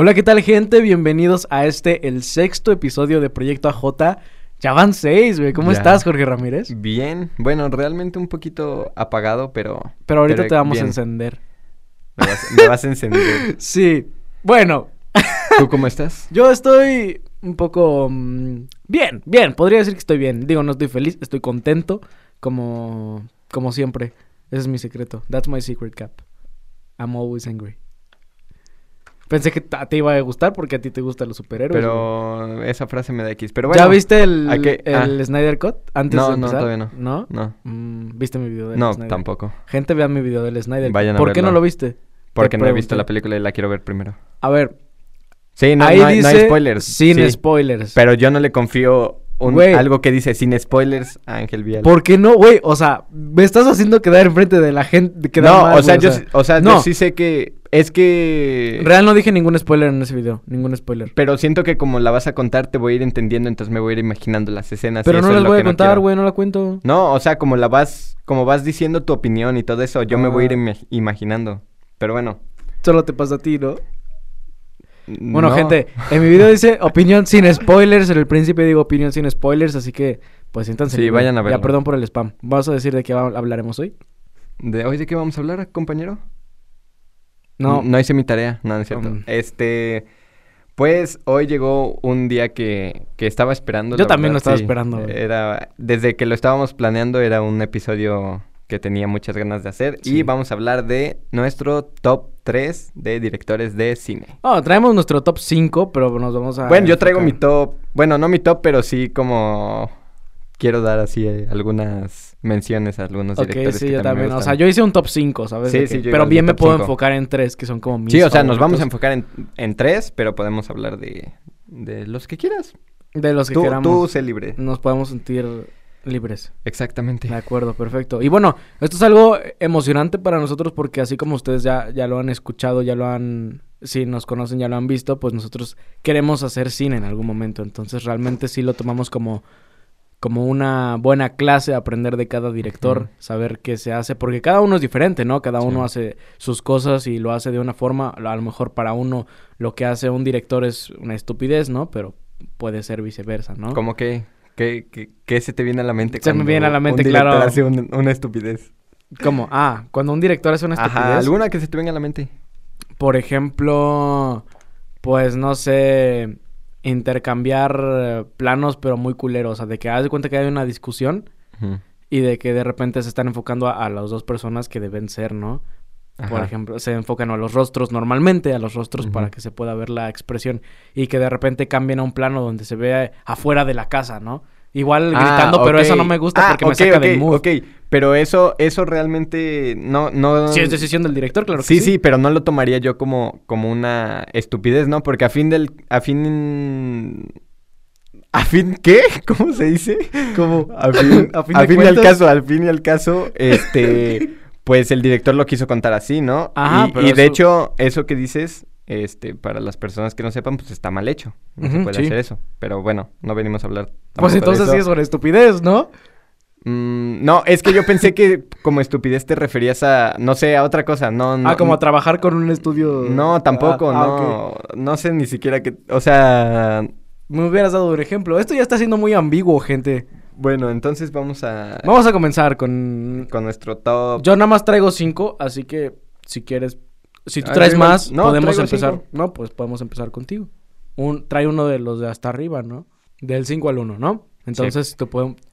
Hola, ¿qué tal, gente? Bienvenidos a este, el sexto episodio de Proyecto AJ. Ya van seis, güey. ¿Cómo Ya. estás, Jorge Ramírez? Bien, bueno, realmente un poquito apagado, pero... Pero ahorita pero te vamos a encender. Me vas, me vas a encender. Sí. Bueno, ¿Tú cómo estás? yo estoy un poco... mm, bien, bien. Podría decir que estoy bien. Digo, no estoy feliz, estoy contento. Como, como siempre. Ese es mi secreto. That's my secret cap. I'm always angry. Pensé que a ti iba a gustar porque a ti te gustan los superhéroes. güey. Pero esa frase me da X. Pero bueno. ¿Ya viste el, Ah. Snyder Cut antes No, de no, empezar? todavía no. ¿No? No, Mm, ¿Viste mi video del no, Snyder? tampoco. Gente, vean mi video del Snyder Cut. Vayan a ¿Por qué no lo viste? Porque Te no he visto la película y la quiero ver primero. A ver, Sí, no, ahí no hay, dice no hay spoilers. sin sí, spoilers. Pero yo no le confío un- Güey. algo que dice sin spoilers a Ángel Vial. ¿Por qué no, güey? O sea, me estás haciendo quedar enfrente de la gente. quedar no, mal, o sea, güey, yo, o sea, no. yo sí sé que... Es que... Real no dije ningún spoiler en ese video. Ningún spoiler. Pero siento que como la vas a contar te voy a ir entendiendo, entonces me voy a ir imaginando las escenas. y Pero no lo voy a contar, güey. No la cuento. No, o sea, como la vas, como vas diciendo tu opinión y todo eso, yo me voy a ir Ah. ima- imaginando. Pero bueno. Solo te pasa a ti, ¿no? Bueno, no. gente, en mi video dice opinión sin spoilers. En el principio digo opinión sin spoilers, así que pues siéntanse. Sí, vayan a Ya, verlo. perdón por el spam. ¿Vas a decir de qué hablaremos hoy? ¿De hoy de qué vamos a hablar, compañero? No. No hice mi tarea, no, no es cierto. Um. Este, pues hoy llegó un día que, que estaba esperando. Yo también lo estaba sí. esperando, güey. Era, desde que lo estábamos planeando era un episodio que tenía muchas ganas de hacer. Sí. Y vamos a hablar de nuestro top 3 de directores de cine. Oh, traemos nuestro top 5, pero nos vamos a. Bueno, yo traigo mi top. Bueno, no mi top, pero sí como quiero dar así eh, algunas menciones a algunos Ok, directores. sí, que yo también. O sea, yo hice un top 5, ¿sabes? Sí, sí, yo Pero bien me puedo cinco. enfocar en tres, que son como mis. Sí, o sea, nos vamos a enfocar en, en tres, pero podemos hablar de, de los que quieras. De los que Tú, queramos. tú sé libre. Nos podemos sentir libres. Exactamente. De acuerdo, perfecto. Y bueno, esto es algo emocionante para nosotros porque así como ustedes ya, ya lo han escuchado, ya lo han, si nos conocen, ya lo han visto, pues nosotros queremos hacer cine en algún momento. Entonces realmente sí lo tomamos como, como una buena clase, aprender de cada director, saber qué se hace, porque cada uno es diferente, ¿no? Cada uno hace sus cosas y lo hace de una forma. A lo mejor para uno lo que hace un director es una estupidez, ¿no? Pero puede ser viceversa, ¿no? ¿Cómo que? ¿Qué, qué, qué se te viene a la mente? Se me viene a la mente, un claro. hace un- una estupidez. ¿Cómo? Ah, cuando un director hace una estupidez. Ajá, alguna que se te venga a la mente. Por ejemplo, pues no sé, intercambiar eh, planos pero muy culeros. O sea, de que haz de cuenta que hay una discusión y de que de repente se están enfocando a, a las dos personas que deben ser, ¿no? Por ejemplo, se enfocan a los rostros normalmente, a los rostros para que se pueda ver la expresión y que de repente cambien a un plano donde se vea afuera de la casa, ¿no? Igual Ah, gritando, pero eso no me gusta Ah, porque me saca ok, del mood. Ok, pero eso, eso realmente no, no... Si es decisión del director, claro que sí, sí. sí, pero no lo tomaría yo como, como una estupidez, ¿no? Porque a fin del... A fin... ¿A fin qué? ¿Cómo se dice? Como, A fin, A fin a fin y al caso, al fin y al caso, este... Pues el director lo quiso contar así, ¿no? Ajá, y, pero y de eso- hecho, eso que dices, este, para las personas que no sepan, pues está mal hecho. No se puede sí. hacer eso. Pero bueno, no venimos a hablar. Pues de entonces eso. sí es sobre estupidez, ¿no? Mm, no, es que yo pensé que como estupidez te referías a, no sé, a otra cosa. No, no. ah, como a trabajar con un estudio. No, tampoco, Ah, ah, no. No sé ni siquiera que, o sea, Me hubieras dado un ejemplo. Esto ya está siendo muy ambiguo, gente. bueno, entonces vamos a Vamos a comenzar con. con nuestro top. Yo nada más traigo cinco, así que si quieres. Si tú traes más, no, podemos empezar. cinco. No, pues podemos empezar contigo. Un, trae uno de los de hasta arriba, ¿no? Del 5 al 1, ¿no? Entonces tú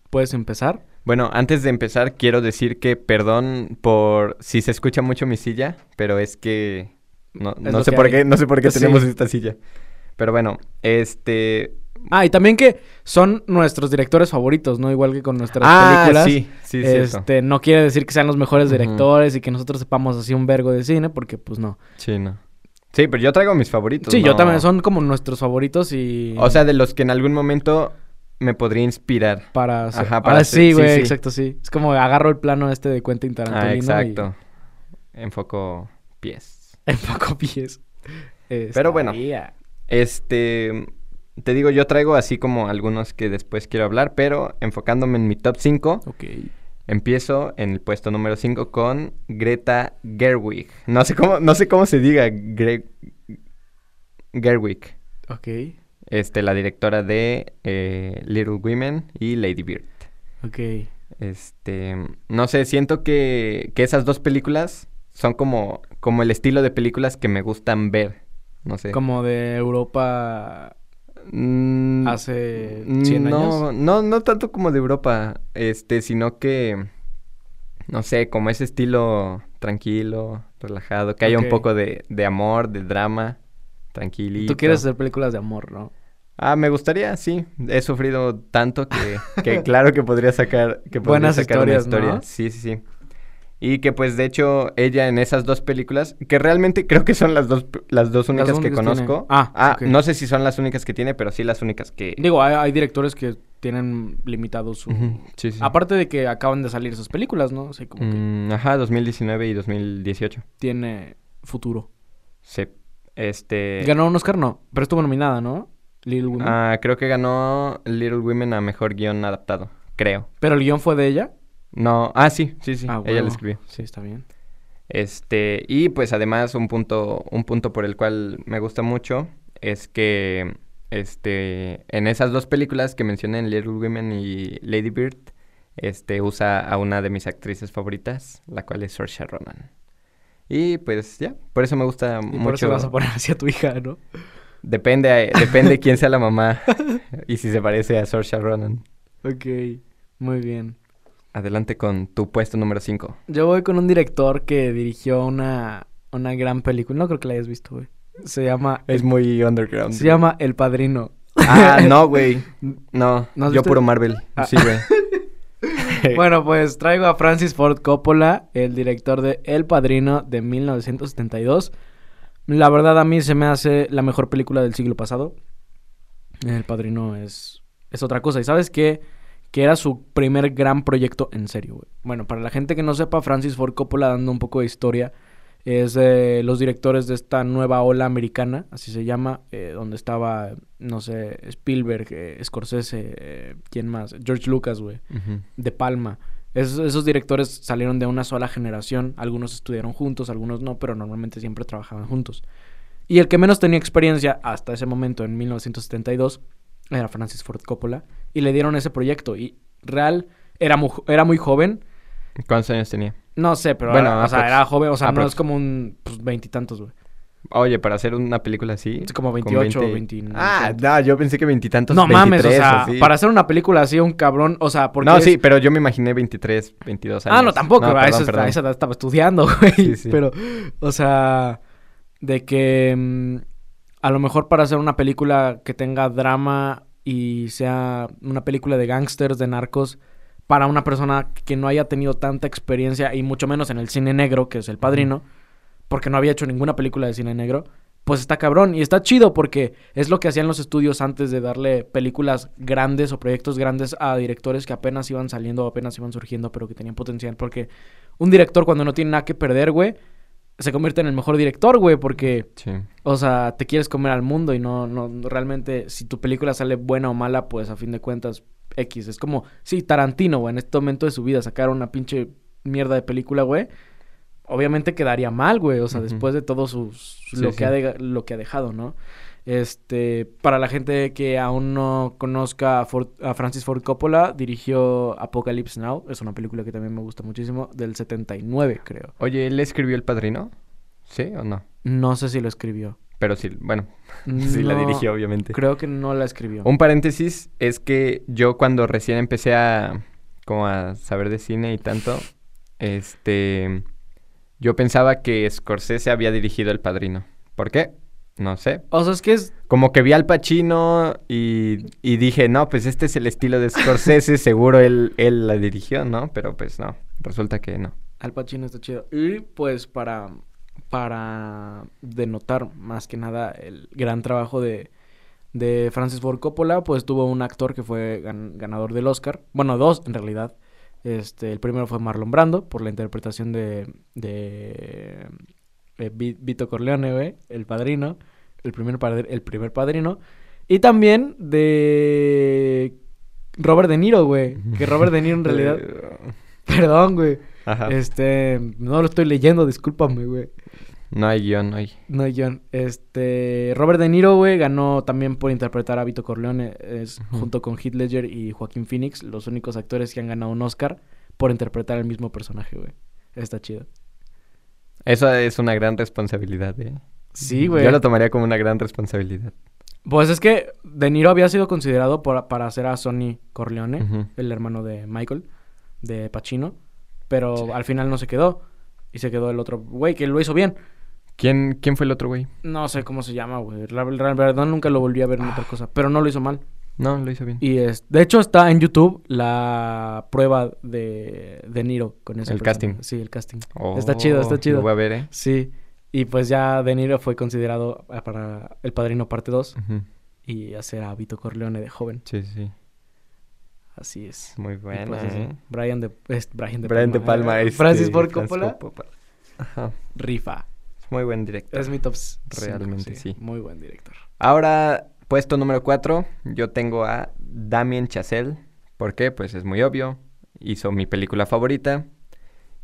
puedes empezar. Bueno, antes de empezar quiero decir que perdón por si se escucha mucho mi silla, pero es que no, Es no sé que por hay. qué, no sé por qué Sí. tenemos esta silla. Pero bueno, este Ah, y también que son nuestros directores favoritos, ¿no? Igual que con nuestras ah, películas. sí, sí, este, no quiere decir que sean los mejores directores y que nosotros sepamos así un vergo de cine, porque pues no. Sí, no. Sí, pero yo traigo mis favoritos. Sí, yo también son como nuestros favoritos y O sea, de los que en algún momento me podría inspirar. para hacer- Ajá, para Ah, hacer- sí, güey, sí. exacto, sí. Es como agarro el plano este de Quentin Tarantino Ah, y exacto. Enfoco pies. enfoco pies. Pero bueno. Este, te digo, yo traigo así como algunos que después quiero hablar, pero enfocándome en mi top 5, Ok. empiezo en el puesto número 5 con Greta Gerwig. No sé cómo, no sé cómo se diga. Gre- Gerwig. Ok, Este, la directora de eh, Little Women y Lady Bird. ok. Este, no sé, siento que, que esas dos películas son como, como el estilo de películas que me gustan ver. No sé. Como de Europa Mm, hace 100 no, años. No, no tanto como de Europa, este, sino que, no sé, como ese estilo tranquilo, relajado, que haya un poco de, de amor, de drama, tranquilito. Tú quieres hacer películas de amor, ¿no? Ah, me gustaría, sí. He sufrido tanto que, que claro que podría sacar, que podría Buenas sacar historias, una historia. ¿no? Sí, sí, sí. Y que pues de hecho ella en esas dos películas, que realmente creo que son las dos, las dos únicas que tiene. conozco. Ah, ok. no sé si son las únicas que tiene, pero sí las únicas que... Digo, hay, hay directores que tienen limitado su... Ujú, Sí, sí. Aparte de que acaban de salir esas películas, ¿no? Así como que Mm, ajá, 2019 y 2018. tiene futuro. Sí. Este... Ganó un Oscar, no, pero estuvo nominada, ¿no? Little Women. Ah, creo que ganó Little Women a mejor guion adaptado. Creo. Pero el guion fue de ella. No, ah, sí, sí, sí. Ah, Ella huevo. escribió. Sí, está bien. Este, y pues además un punto, un punto por el cual me gusta mucho es que este, en esas dos películas que mencioné, en Little Women y Lady Bird, este, usa a una de mis actrices favoritas, la cual es Saoirse Ronan. Y pues ya, por eso me gusta Y mucho. por eso vas a poner así a tu hija, ¿no? Depende, depende quién sea la mamá y si se parece a Saoirse Ronan. Ok, muy bien. Adelante con tu puesto número 5. Yo voy con un director que dirigió una, una gran película. No creo que la hayas visto, güey. Se llama... Es muy underground. Se llama El Padrino. Ah, no, güey. No, ¿No yo puro Marvel. Ah. Sí, güey. Bueno, pues traigo a Francis Ford Coppola, el director de El Padrino de 1972. La verdad a mí se me hace la mejor película del siglo pasado. El Padrino es, es otra cosa. ¿Y sabes qué? Que era su primer gran proyecto en serio, güey. Bueno, para la gente que no sepa, Francis Ford Coppola, dando un poco de historia, es de los directores de esta nueva ola americana, así se llama, eh, donde estaba, no sé, Spielberg, eh, Scorsese, eh, ¿quién más? George Lucas, güey. De Palma. Esos directores salieron de una sola generación. Algunos estudiaron juntos, algunos no, pero normalmente siempre trabajaban juntos. Y el que menos tenía experiencia hasta ese momento, en 1972, era Francis Ford Coppola. Y le dieron ese proyecto. Y real, era muy, era muy joven. ¿Cuántos años tenía? No sé, pero Bueno, era, o sea, era joven. O sea, no es como un pues, veintitantos, güey. Oye, para hacer una película así. Es como con 28 o 20 20. Ah, no, yo pensé que veintitantos. No mames, o 23 sea, así. para hacer una película así, un cabrón, o sea, porque No, sí, pero yo me imaginé 23, 22 años. Ah, no, tampoco. No, perdón, esa, perdón. estaba estudiando, güey. Sí, sí. Pero, o sea, de que mm, a lo mejor para hacer una película que tenga drama y sea una película de gángsters, de narcos, para una persona que no haya tenido tanta experiencia y mucho menos en el cine negro, que es El Padrino, porque no había hecho ninguna película de cine negro, pues está cabrón y está chido porque es lo que hacían los estudios antes de darle películas grandes o proyectos grandes a directores que apenas iban saliendo o apenas iban surgiendo, pero que tenían potencial. Porque un director cuando no tiene nada que perder, güey, se convierte en el mejor director, güey, porque, Sí. o sea, te quieres comer al mundo y no, no, realmente, si tu película sale buena o mala, pues a fin de cuentas, X. Es como, sí, Tarantino, güey, en este momento de su vida sacar una pinche mierda de película, güey. Obviamente quedaría mal, güey, o sea, después de todo sus, Sí, lo, sí. Que ha de- lo que ha dejado, ¿no? Este, para la gente que aún no conozca a, Ford- a Francis Ford Coppola, dirigió Apocalypse Now, es una película que también me gusta muchísimo, del 79, creo. Oye, ¿él escribió El Padrino? ¿Sí o no? No sé si lo escribió. Pero sí, bueno, sí la dirigió, obviamente. Creo que no la escribió. Un paréntesis es que yo cuando recién empecé a como a saber de cine y tanto, este yo pensaba que Scorsese había dirigido El Padrino. ¿Por qué? No sé. O sea, es que es... Como que vi al Pacino y, y dije, no, pues este es el estilo de Scorsese, seguro él, él la dirigió, ¿no? Pero pues no, resulta que no. Al Pacino está chido. Y pues para, para denotar más que nada el gran trabajo de, de Francis Ford Coppola, pues tuvo un actor que fue gan- ganador del Oscar. Bueno, dos en realidad. Este, el primero fue Marlon Brando por la interpretación de, de, eh, Vi- Vito Corleone, güey, el padrino, el primer, padr- el primer padrino. Y también de Robert De Niro, güey. Que Robert De Niro en realidad... Perdón, güey. Ajá. Este, no lo estoy leyendo, discúlpame, güey. No hay guion, no hay. No hay guion. Este, Robert De Niro, güey, ganó también por interpretar a Vito Corleone, es junto con Heath Ledger y Joaquín Phoenix, los únicos actores que han ganado un Oscar por interpretar el mismo personaje, güey. Está chido. Eso es una gran responsabilidad, ¿eh? Sí, güey. Yo lo tomaría como una gran responsabilidad. Pues es que De Niro había sido considerado por- para hacer a Sonny Corleone, el hermano de Michael, de Pacino, pero al final no se quedó. Y se quedó el otro güey que lo hizo bien. ¿Quién, ¿Quién fue el otro güey? No sé cómo se llama, güey. La, la verdad nunca lo volví a ver en otra cosa, pero no lo hizo mal. No, lo hizo bien. Y es, de hecho está en YouTube la prueba de De Niro con ese El casting. Sí, el casting. Está chido, Oh, está chido. Lo voy a ver, ¿eh? Sí. Y pues ya De Niro fue considerado ah, para El Padrino Parte 2 Ujú. y hacer a Vito Corleone de joven. Sí, sí. Así es. Muy bueno, pues. ¿eh? Brian de, es Brian de Brian De Palma. este, Francis Ford Coppola. Coppola. Ajá. Rifa. Muy buen director. Es mi top Realmente sí. Muy buen director. Ahora, puesto número 4, yo tengo a Damien Chazelle. ¿Por qué? Pues es muy obvio. Hizo mi película favorita.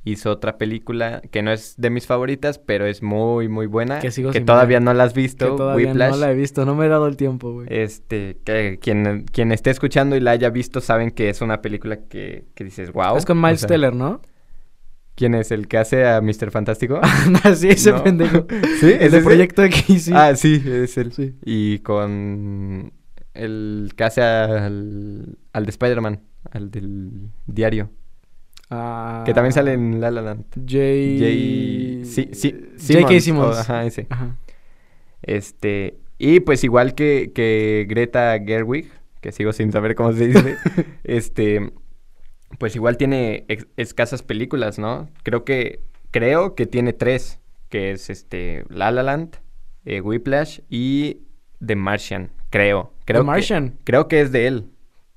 Hizo otra película que no es de mis favoritas, pero es muy, muy buena. Que sigo que todavía ver. no la has Que visto. todavía Whiplash. no la he visto. No me he dado el tiempo, güey. Este, que quien, quien esté escuchando y la haya visto saben que es una película que, que dices, wow. es con Miles Teller, ¿no? ¿Quién es el que hace a Mr. Fantástico? sí, ese No. pendejo. ¿Sí? El ¿Es de ese? Proyecto X, sí. Ah, sí, es él. Sí. Y con el que hace al, al de Spider-Man, al del diario. Ah, Que también sale en La La Land. J... J. Sí, sí, J.K. Simmons, Simmons. o- ajá, ese. Ajá. Este, y pues igual que, que Greta Gerwig, que sigo sin saber cómo se dice, este, pues igual tiene escasas películas, ¿no? Creo que, creo que tiene tres, que es este, La La Land, eh, Whiplash y The Martian, creo. creo The que- Martian. creo que es de él.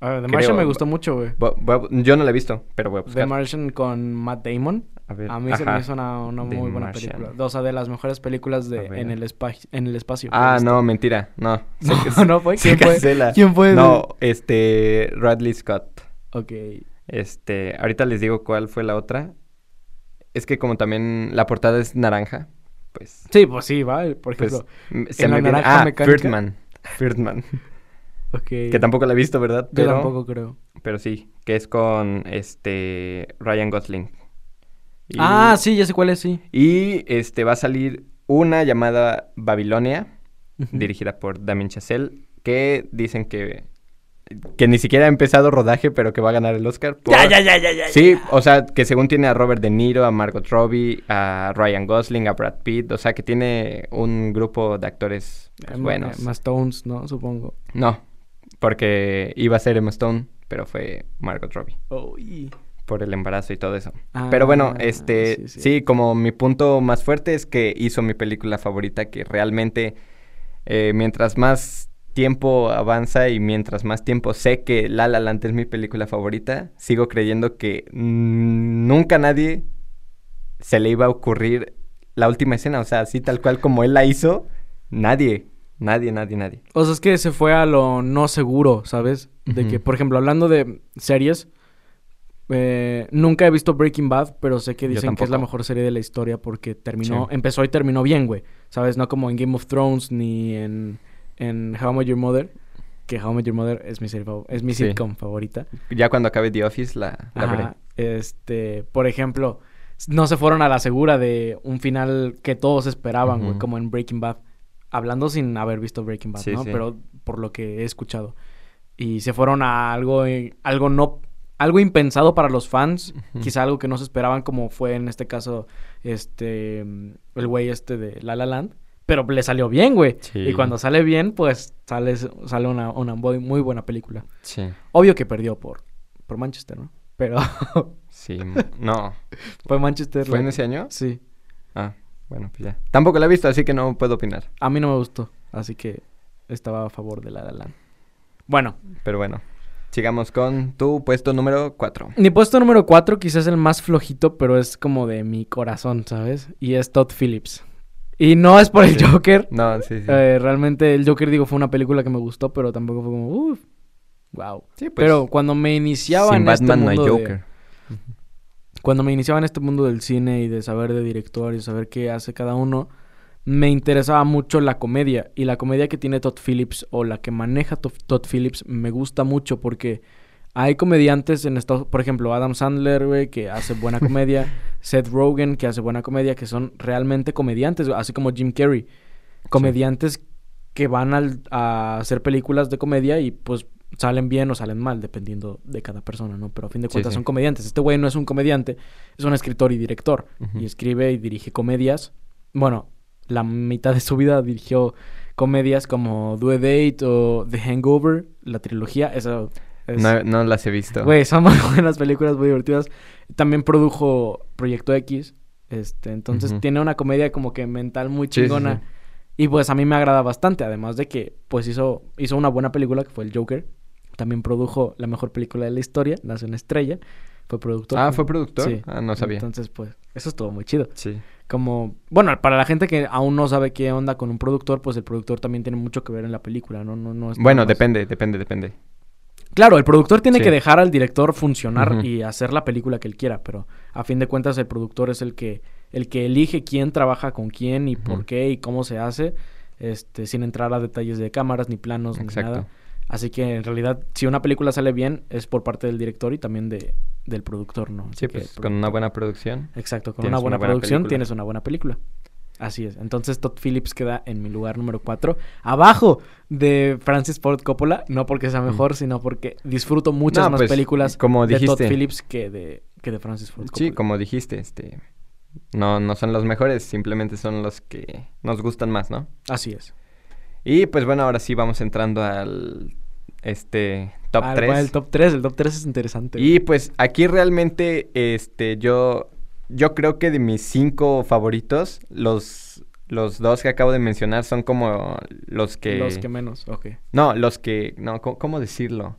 Ah, The Creo- Martian me gustó mucho, güey. Yo no la he visto, pero voy a The buscar. Martian con Matt Damon. A ver, A mí se me hizo una, una The muy buena Martian. película. O sea, de las mejores películas de, en, el en el espacio. Ah, no, mentira, no. No, fue. ¿Quién fue? ¿Quién fue? No, este, Radley Scott. Ok. Este, ahorita les digo cuál fue la otra. Es que como también la portada es naranja, pues, Sí, pues sí, va. Por pues ejemplo. m- se en la me viene... naranja Ah, mecánica. Birdman. Birdman. ok. que tampoco la he visto, ¿verdad? Yo tampoco creo. Pero sí, que es con este Ryan Gosling. Y- Ah, sí, ya sé cuál es, sí. Y este va a salir una llamada Babilonia, dirigida por Damien Chazelle, que dicen que que ni siquiera ha empezado rodaje, pero que va a ganar el Oscar. por- Ya, ya, ya, ya, ya. Sí, o sea, que según tiene a Robert De Niro, a Margot Robbie, a Ryan Gosling, a Brad Pitt, o sea, que tiene un grupo de actores pues, buenos. Más Stones, ¿no? Supongo. No, porque iba a ser Emma Stone, pero fue Margot Robbie por el embarazo y todo eso. Ah, pero bueno, este, sí, sí, sí. como mi punto más fuerte es que hizo mi película favorita, que realmente eh, mientras más tiempo avanza y mientras más tiempo sé que La La Land es mi película favorita, sigo creyendo que nunca a nadie se le iba a ocurrir la última escena, o sea, así tal cual como él la hizo, nadie, nadie, nadie, nadie. O sea, es que se fue a lo no seguro, ¿sabes? De que, por ejemplo, hablando de series, eh, nunca he visto Breaking Bad, pero sé que dicen que es la mejor serie de la historia porque terminó, Sí. empezó y terminó bien, güey. ¿Sabes? No como en Game of Thrones ni en, en How I Met Your Mother, que How I Met Your Mother es mi serie es mi Sí. sitcom favorita. Ya cuando acabe The Office la, la veré. Este, por ejemplo, no se fueron a la segura de un final que todos esperaban, güey, como en Breaking Bad. Hablando sin haber visto Breaking Bad, Sí, ¿no? sí. Pero por lo que he escuchado. Y se fueron a algo, eh, algo no, algo impensado para los fans, Ujú. quizá algo que no se esperaban, como fue en este caso, este, el güey este de La La Land. Pero le salió bien, güey. Sí. Y cuando sale bien, pues sale, sale una, una muy buena película. Sí, Obvio que perdió por, por Manchester, ¿no? Pero sí, no. fue Manchester. ¿Fue en ese año? Sí. Ah, bueno, pues ya. Tampoco la he visto, así que no puedo opinar. A mí no me gustó. Así que estaba a favor de La La Land. Bueno, Pero bueno, sigamos con tu puesto número 4. mi puesto número 4 quizás es el más flojito, pero es como de mi corazón, ¿sabes? Y es Todd Phillips. Y no es por el Sí. Joker. No, sí, sí. Eh, realmente el Joker, digo, fue una película que me gustó, pero tampoco fue como, uff, wow. sí, pues, pero cuando me iniciaba sin en este Batman no hay mundo de- Joker. cuando me iniciaba en este mundo del cine y de saber de director y saber qué hace cada uno, me interesaba mucho la comedia. Y la comedia que tiene Todd Phillips o la que maneja Todd Phillips me gusta mucho porque hay comediantes en Estados por ejemplo, Adam Sandler, güey, que hace buena comedia, Seth Rogen, que hace buena comedia, que son realmente comediantes, así como Jim Carrey. Comediantes que van a hacer películas de comedia y pues salen bien o salen mal, dependiendo de cada persona, ¿no? Pero a fin de cuentas son comediantes. Este güey no es un comediante, es un escritor y director. Y escribe y dirige comedias. Bueno, la mitad de su vida dirigió comedias como Do a Date o The Hangover, la trilogía. Eso no, las he visto. Güey, son muy buenas películas, muy divertidas. También produjo Proyecto X. Este, entonces tiene una comedia como que mental muy chingona. y pues a mí me agrada bastante, además de que pues hizo, hizo una buena película que fue el Joker. También produjo la mejor película de la historia, Nace una estrella. Fue productor. Ah, fue productor. Sí. Ah, no sabía. Entonces, pues, eso estuvo muy chido. Sí. Como, bueno, para la gente que aún no sabe qué onda con un productor, pues el productor también tiene mucho que ver en la película, ¿no? no, no bueno, depende, depende, depende. Claro, el productor tiene que dejar al director funcionar y hacer la película que él quiera, pero a fin de cuentas el productor es el que el que elige quién trabaja con quién y por qué y cómo se hace, este sin entrar a detalles de cámaras ni planos ni nada. Así que en realidad si una película sale bien es por parte del director y también de, del productor, ¿no? sí, pues con una buena producción. Exacto, con una buena, producción tienes una buena película. Así es. Entonces Todd Phillips queda en mi lugar número 4. Abajo de Francis Ford Coppola. No porque sea mejor, sino porque disfruto muchas más pues, películas como de Todd Phillips que de, que de Francis Ford Coppola. Sí, como dijiste, este... No, no son los mejores, simplemente son los que nos gustan más, ¿no? Así es. Y pues bueno, ahora sí vamos entrando al este top 3. el top 3, el top 3 es interesante. Y pues aquí realmente este yo yo creo que de mis cinco favoritos, los, los dos que acabo de mencionar son como los que... Los que menos, ok. No, los que... No, ¿cómo, decirlo?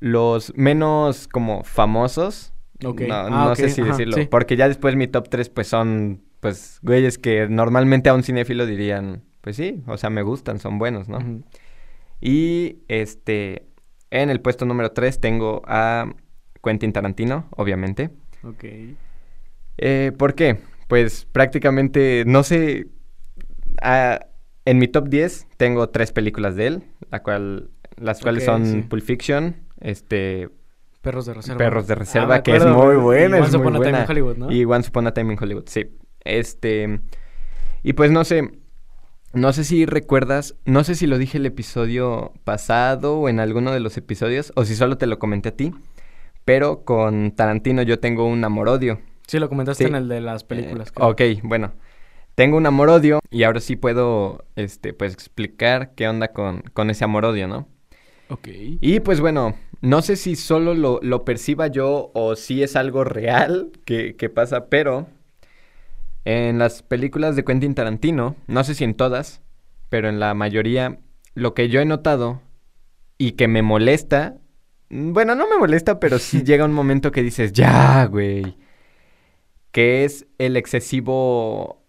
Los menos como famosos. Ok. No, ah, sé si decirlo. Porque ya después mi top tres pues son pues güeyes que normalmente a un cinéfilo dirían, pues sí, o sea, me gustan, son buenos, ¿no? Y este, en el puesto número tres tengo a Quentin Tarantino, obviamente. Ok. Eh, ¿Por qué? Pues prácticamente, no sé, ah, en mi top 10 tengo tres películas de él, la cual, las cuales son Pulp Fiction, este... Perros de Reserva. Perros de Reserva, ah, que es muy buena. Y Once Upon a Time in Hollywood, ¿no? Y Once Upon a Time in Hollywood, sí. Este... Y pues no sé, no sé si recuerdas, no sé si lo dije el episodio pasado o en alguno de los episodios, o si solo te lo comenté a ti, pero con Tarantino yo tengo un amor-odio. Sí, lo comentaste en el de las películas. Eh, ok, bueno. Tengo un amor-odio y ahora sí puedo, este, pues explicar qué onda con, con ese amor-odio, ¿no? Ok. Y pues bueno, no sé si solo lo, lo perciba yo o si es algo real que, que pasa, pero en las películas de Quentin Tarantino, no sé si en todas, pero en la mayoría, lo que yo he notado y que me molesta bueno, no me molesta, pero sí llega un momento que dices, ya, güey. Que es el excesivo.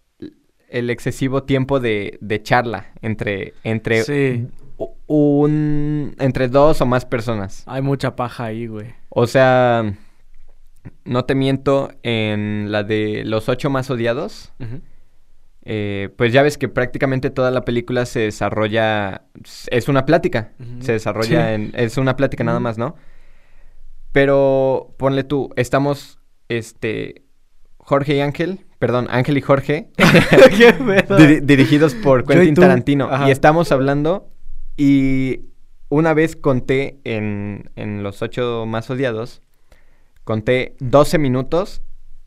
El excesivo tiempo de, de charla entre. entre sí. un. entre dos o más personas. Hay mucha paja ahí, güey. O sea. No te miento, en la de los ocho más odiados. Eh, pues ya ves que prácticamente toda la película se desarrolla, es una plática, se desarrolla en, es una plática nada más, ¿no? Pero ponle tú, estamos, este, Jorge y Ángel, perdón, Ángel y Jorge, dirigidos por Quentin Tarantino, y estamos hablando y una vez conté en, en los ocho más odiados, conté 12 minutos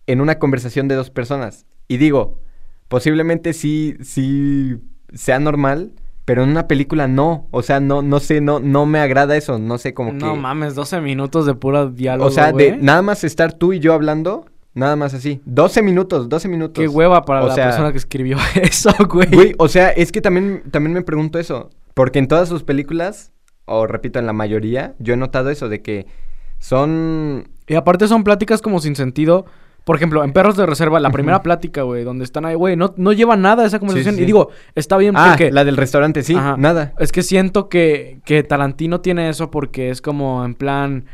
en una conversación de dos personas. Y digo, posiblemente sí, sí sea normal, pero en una película no. O sea, no, no sé, no, no me agrada eso. No sé, como que. No mames, 12 minutos de pura diálogo. O sea, de nada más estar tú y yo hablando. Nada más así. 12 minutos, 12 minutos. Qué hueva para la persona que escribió eso, güey. Güey, o sea, es que también, también me pregunto eso. Porque en todas sus películas, o repito, en la mayoría, yo he notado eso de que son. Y aparte son pláticas como sin sentido. Por ejemplo, en Perros de Reserva, la primera plática, güey, donde están ahí, güey, no, no lleva nada esa conversación. Y digo, está bien ah, porque... la del restaurante, sí, nada. Es que siento que, que Tarantino tiene eso porque es como en plan...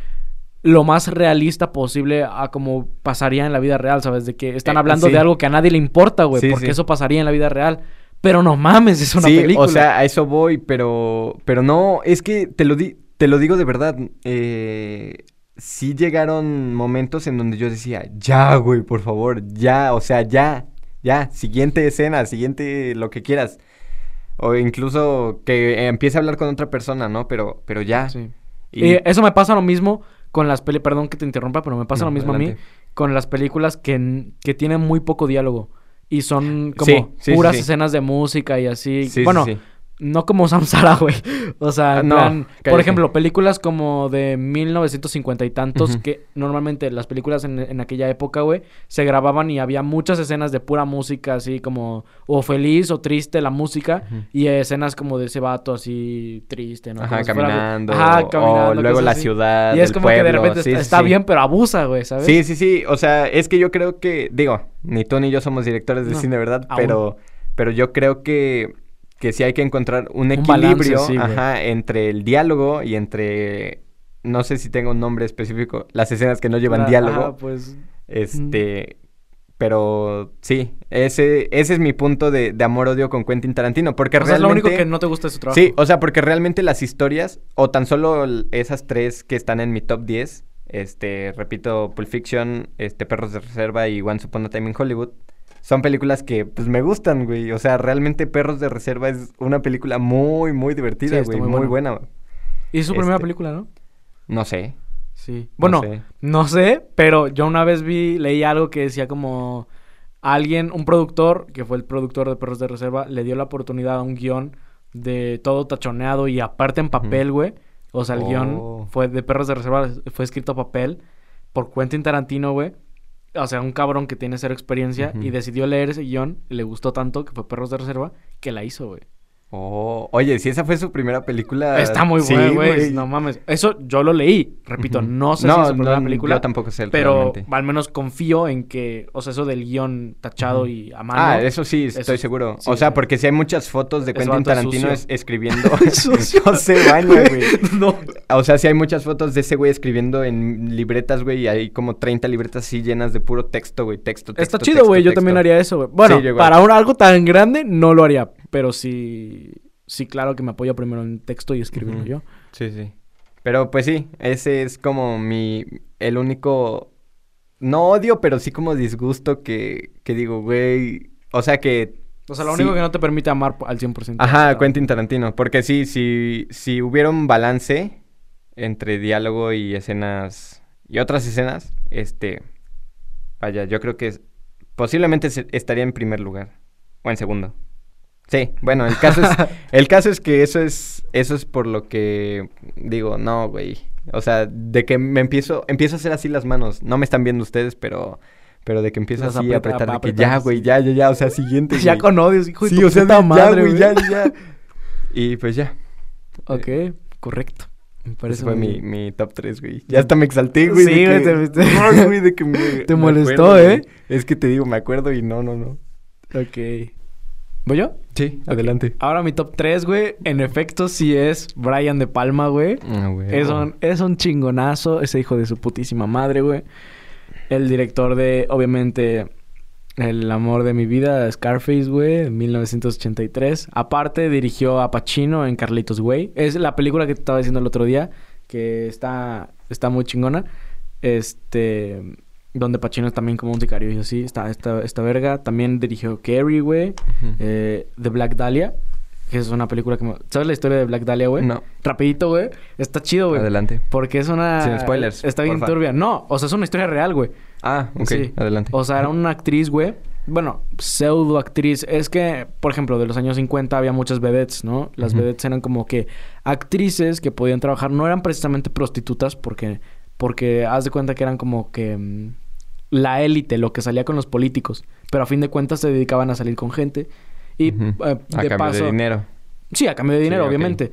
lo más realista posible a como pasaría en la vida real, ¿sabes? De que están Eh, hablando sí. de algo que a nadie le importa, güey, Sí, porque sí. eso pasaría en la vida real. Pero no mames, es una sí, película. o sea, a eso voy, pero, pero no, es que te lo, di, te lo digo de verdad. Eh, sí llegaron momentos en donde yo decía, ya, güey, por favor, ya, o sea, ya, ya, siguiente escena, siguiente lo que quieras. O incluso que empiece a hablar con otra persona, ¿no? Pero, pero ya. Sí. Y- Y eso me pasa lo mismo con las películas, perdón que te interrumpa, pero me pasa No, lo mismo a mí con las películas que, que tienen muy poco diálogo y son como Sí, sí, sí, puras escenas de música y así. Sí, sí, bueno, sí. No como Samsara, güey. O sea, Ah, en no, plan, por ejemplo, películas como de 1950 y tantos que normalmente las películas en, en aquella época, güey, se grababan y había muchas escenas de pura música así como o feliz o triste la música y escenas como de ese vato así triste, ¿no? Ajá, Como si fuera- caminando. Ajá, o caminando. luego cosas la así. ciudad. Y es como que de repente sí, está, sí, está sí. bien, pero abusa, güey, ¿sabes? Sí, sí, sí. O sea, es que yo creo que, digo, ni tú ni yo somos directores de No, cine, ¿verdad? aún. Pero, pero yo creo que, que sí hay que encontrar un Un balance, equilibrio, sí, güey. ajá, entre el diálogo y entre, no sé si tengo un nombre específico, las escenas que no llevan diálogo. ajá, pues Este, pero sí, ese, ese es mi punto de, de amor-odio con Quentin Tarantino, porque o sea, es lo realmente... único que no te gusta de su trabajo. Sí, o sea, porque realmente las historias, o tan solo esas tres que están en mi top 10, este, repito, Pulp Fiction, este, Perros de Reserva y Once Upon a Time in Hollywood, son películas que, pues, me gustan, güey. O sea, realmente Perros de Reserva es una película muy, muy divertida, güey, muy muy, buena. buena. Y es su primera Este- película, ¿no? No sé. Sí. no Bueno, sé. no sé, pero yo una vez vi, leí algo que decía como alguien, un productor, que fue el productor de Perros de Reserva, le dio la oportunidad a un guion de todo tachoneado y aparte en papel, güey. O sea, el Oh. guion fue de Perros de Reserva, fue escrito a papel por Quentin Tarantino, güey. O sea, un cabrón que tiene cero experiencia y decidió leer ese guion y le gustó tanto, que fue Perros de Reserva, que la hizo, güey. Oh, oye, si esa fue su primera película... Está muy Ah, sí, bueno, güey. No mames. Eso yo lo leí. Repito, no sé si es su primera no, película. Yo tampoco sé Pero realmente. al menos confío en que, o sea, eso del guion tachado y a mano. Ah, eso sí, estoy seguro. sí, o sea, porque si hay muchas fotos de Quentin Tarantino es- escribiendo. No se baña, güey. no. O sea, sí hay muchas fotos de ese güey escribiendo en libretas, güey, y hay como 30 libretas así llenas de puro texto, güey, texto, texto. Está chido, güey. Yo texto. también haría eso, güey. Bueno, Sí, para un, algo tan grande no lo haría. Pero sí, sí, claro que me apoyo primero en texto y escribirlo yo. Sí, sí. Pero pues sí, ese es como mi, el único, no odio, pero sí como disgusto que, que digo, güey, o sea que O sea, lo Sí. único que no te permite amar al 100%. Ajá, Quentin Tarantino. Porque sí, si, si hubiera un balance entre diálogo y escenas y otras escenas, este, vaya, yo creo que posiblemente estaría en primer lugar o en segundo. Sí, bueno, el caso es, el caso es que eso es, eso es por lo que digo, no, güey. O sea, de que me empiezo, empiezo a hacer así las manos. No me están viendo ustedes, pero, pero de que empiezo Las así a apretar, de que ya, güey, ya, ya, ya, o sea, siguiente. Ya con odios, hijo de Sí, tu o sea, puta madre, güey, ya, ya. Y pues ya. Ok, correcto. Me parece Ese fue mi, mi top 3, güey. Ya hasta me exalté, güey. Sí, güey, te- de que me... Te me molestó, acuerdo, ¿eh? Es que te digo, me acuerdo y no, no, no. Ok. ¿Voy yo? Sí, adelante. Ahora mi top 3, güey. En efecto, sí es Brian De Palma, güey. Ah, güey. Es un, es un chingonazo, ese hijo de su putísima madre, güey. El director de, obviamente, El amor de mi vida, Scarface, güey, en 1983. Aparte, dirigió a Pacino en Carlitos Way. Es la película que te estaba diciendo el otro día, que está, está muy chingona. Este, donde Pacino es también como un sicario y así. Está esta, esta verga. También dirigió Carrie, güey. Eh, The Black Dahlia, que es una película que... me- ¿Sabes la historia de Black Dahlia, güey? No, Rapidito, güey. Está chido, güey. adelante. Porque es una... Sin spoilers, Está bien porfa. turbia. No, o sea, es una historia real, güey. Ah, ok, Sí. adelante. O sea, era una actriz, güey. Bueno, pseudo actriz. Es que, por ejemplo, de los años 50 había muchas vedettes, ¿no? Las vedettes eran como que actrices que podían trabajar. No eran precisamente prostitutas porque... Porque haz de cuenta que eran como que... la élite, lo que salía con los políticos. Pero a fin de cuentas se dedicaban a salir con gente. Y eh, a de cambio paso... de dinero. Sí, a cambio de dinero, obviamente.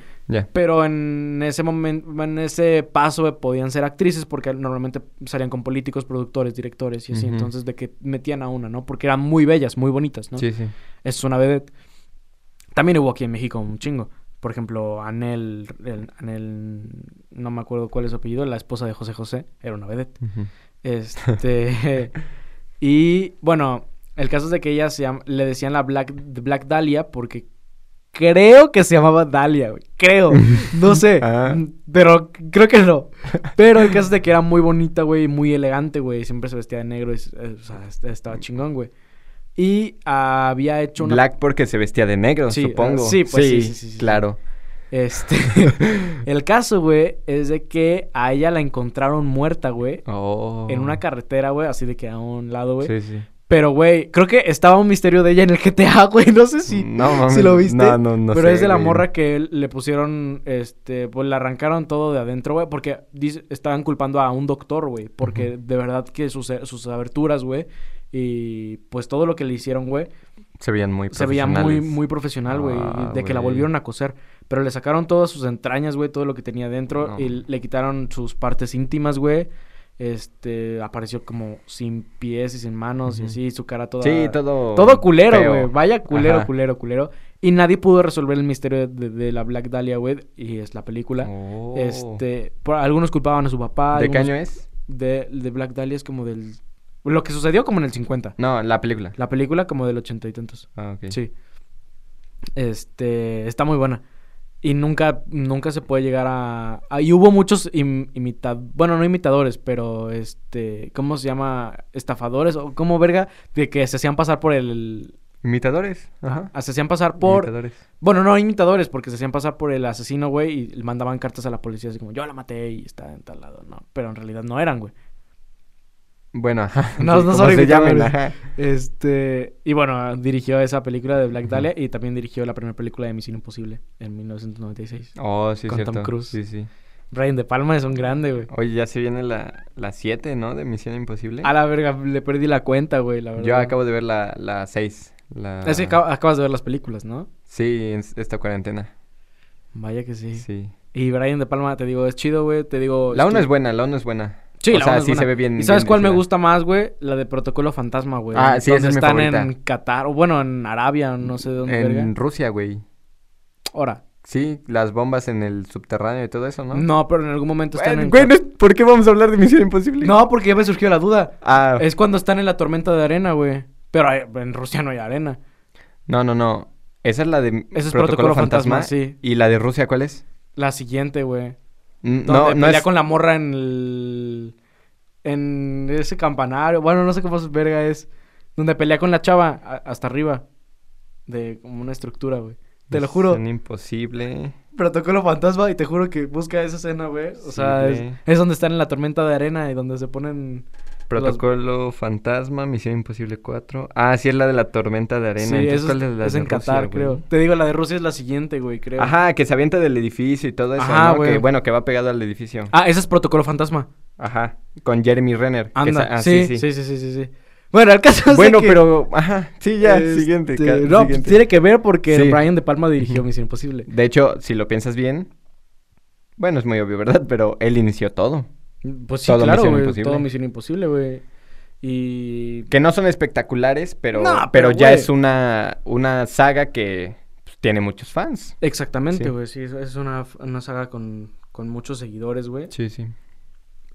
Pero en ese momento, en ese paso podían ser actrices porque normalmente salían con políticos, productores, directores y así. Entonces, de que metían a una, ¿no? Porque eran muy bellas, muy bonitas, ¿no? Sí, sí. Es una vedette. También hubo aquí en México un chingo. Por ejemplo, Anel, el- Anel, no me acuerdo cuál es su apellido, la esposa de José José, era una vedette. Ujú. Este. y bueno, el caso es de que ella se llama- le decían la Black, Black Dahlia porque creo que se llamaba Dahlia, güey. Creo. No sé. Ah. Pero creo que no. Pero el caso es de que era muy bonita, güey, muy elegante, güey. Siempre se vestía de negro y eh, o sea, est- estaba chingón, güey. Y había hecho una. Black porque se vestía de negro, Sí, supongo. ah, sí, pues sí, sí, sí, sí. claro. Este. el caso, güey, es de que a ella la encontraron muerta, güey. Oh. En una carretera, güey, así de que a un lado, güey. Sí, sí. Pero, güey, creo que estaba un misterio de ella en el GTA, güey. No sé si, No, si lo viste. No, no, no Pero sé, es de la güey. morra que le pusieron, este, pues le arrancaron todo de adentro, güey. Porque dice- estaban culpando a un doctor, güey. Porque de verdad que sus, sus aberturas, güey. Y pues todo lo que le hicieron, güey. Se veían muy Se veía muy, muy profesional, güey. Ah, de que la volvieron a coser. Pero le sacaron todas sus entrañas, güey. Todo lo que tenía dentro. No. Y le quitaron sus partes íntimas, güey. Este, apareció como sin pies y sin manos y así, su cara toda... Sí, todo. Todo culero, güey. Vaya culero, Ajá. culero, culero. Y nadie pudo resolver el misterio de, de la Black Dahlia, güey. Y es la película. Oh. Este, por, algunos culpaban a su papá. ¿De qué año es? De, de Black Dahlia es como del... Lo que sucedió como en el 50. No, la película. La película como del ochenta y tantos. Ah, ok. Sí. Este, está muy buena. Y nunca, nunca se puede llegar a... a- y hubo muchos imitadores, bueno, no imitadores, pero este, ¿cómo se llama? Estafadores o como verga, de que se hacían pasar por el... Imitadores. Ajá. Se hacían pasar por... Imitadores. Bueno, no imitadores, porque se hacían pasar por el asesino, güey, y mandaban cartas a la policía así como, yo la maté y está en tal lado, no. Pero en realidad no eran, güey. Bueno, ajá. No, Sí, no se llamen, ajá. Este, y bueno, dirigió esa película de Black. Dahlia y también dirigió la primera película de Misión Imposible en 1996. Oh, sí, Con cierto. Tom Cruise. Sí, sí. Brian De Palma es un grande, güey. Oye, ya se viene la 7, ¿no? De Misión Imposible. A la verga, le perdí la cuenta, güey, la verdad. Yo acabo de ver la 6. La... Es que acab- acabas de ver las películas, ¿no? Sí, en esta cuarentena. Vaya que sí. Sí. Y Brian De Palma, te digo, es chido, güey. Te digo... La 1 estu- es buena, la 1 es buena. Sí, o la sea, sí buena. se ve bien. ¿Y sabes bien cuál me gusta más, güey? La de Protocolo Fantasma, güey. Ah, sí, esa es mi están favorita. en Qatar, o bueno, en Arabia, no sé de dónde, En verga. Rusia, güey. Ahora. Sí, las bombas en el subterráneo y todo eso, ¿no? ¿no? pero en algún momento están Bueno, en... güey, Qat- no es- ¿por qué vamos a hablar de Misión Imposible? No, porque ya me surgió la duda. Ah, Es cuando están en la tormenta de arena, güey. Pero hay- en Rusia no hay arena. no, no, no. Esa es la de Ese es Protocolo Fantasma, sí. ¿Y la de Rusia cuál es? La siguiente, güey. Donde No, no pelea es... con la morra en el... En ese campanario. Bueno, no sé cómo es verga es. Donde pelea con la chava a- hasta arriba. De como una estructura, güey. Te lo juro. Misión Imposible. Protocolo fantasma y te juro que busca esa escena, güey. O Sí, sea, es, es donde están en la tormenta de arena y donde se ponen... Protocolo Fantasma, Misión Imposible 4. Ah, sí, es la de la tormenta de arena. Sí, Entonces, eso ¿cuál es, es la es de en Rusia, Qatar, güey? creo. Te digo, la de Rusia es la siguiente, güey, creo. Ajá, que se avienta del edificio y todo eso, Ajá, ¿no? güey. Que, bueno, que va pegado al edificio. Ah, ese es Protocolo fantasma. Ajá, con Jeremy Renner. que Anda. sa- ah, sí, sí, sí, sí, sí, sí. Bueno, el caso es de Bueno, que, pero, ajá, sí, ya, este, siguiente. No, pues, siguiente. tiene que ver porque Sí. Brian De Palma dirigió. Misión Imposible. De hecho, si lo piensas bien, bueno, es muy obvio, ¿verdad? Pero él inició todo. Pues sí, Todo claro, Misión güey. Imposible. Todo Misión Imposible, güey. Y... Que no son espectaculares, pero, No, pero, pero, ya es una, una saga que pues, tiene muchos fans. Exactamente, Sí. güey. Sí, es- es una, una saga con, con muchos seguidores, güey. Sí, sí.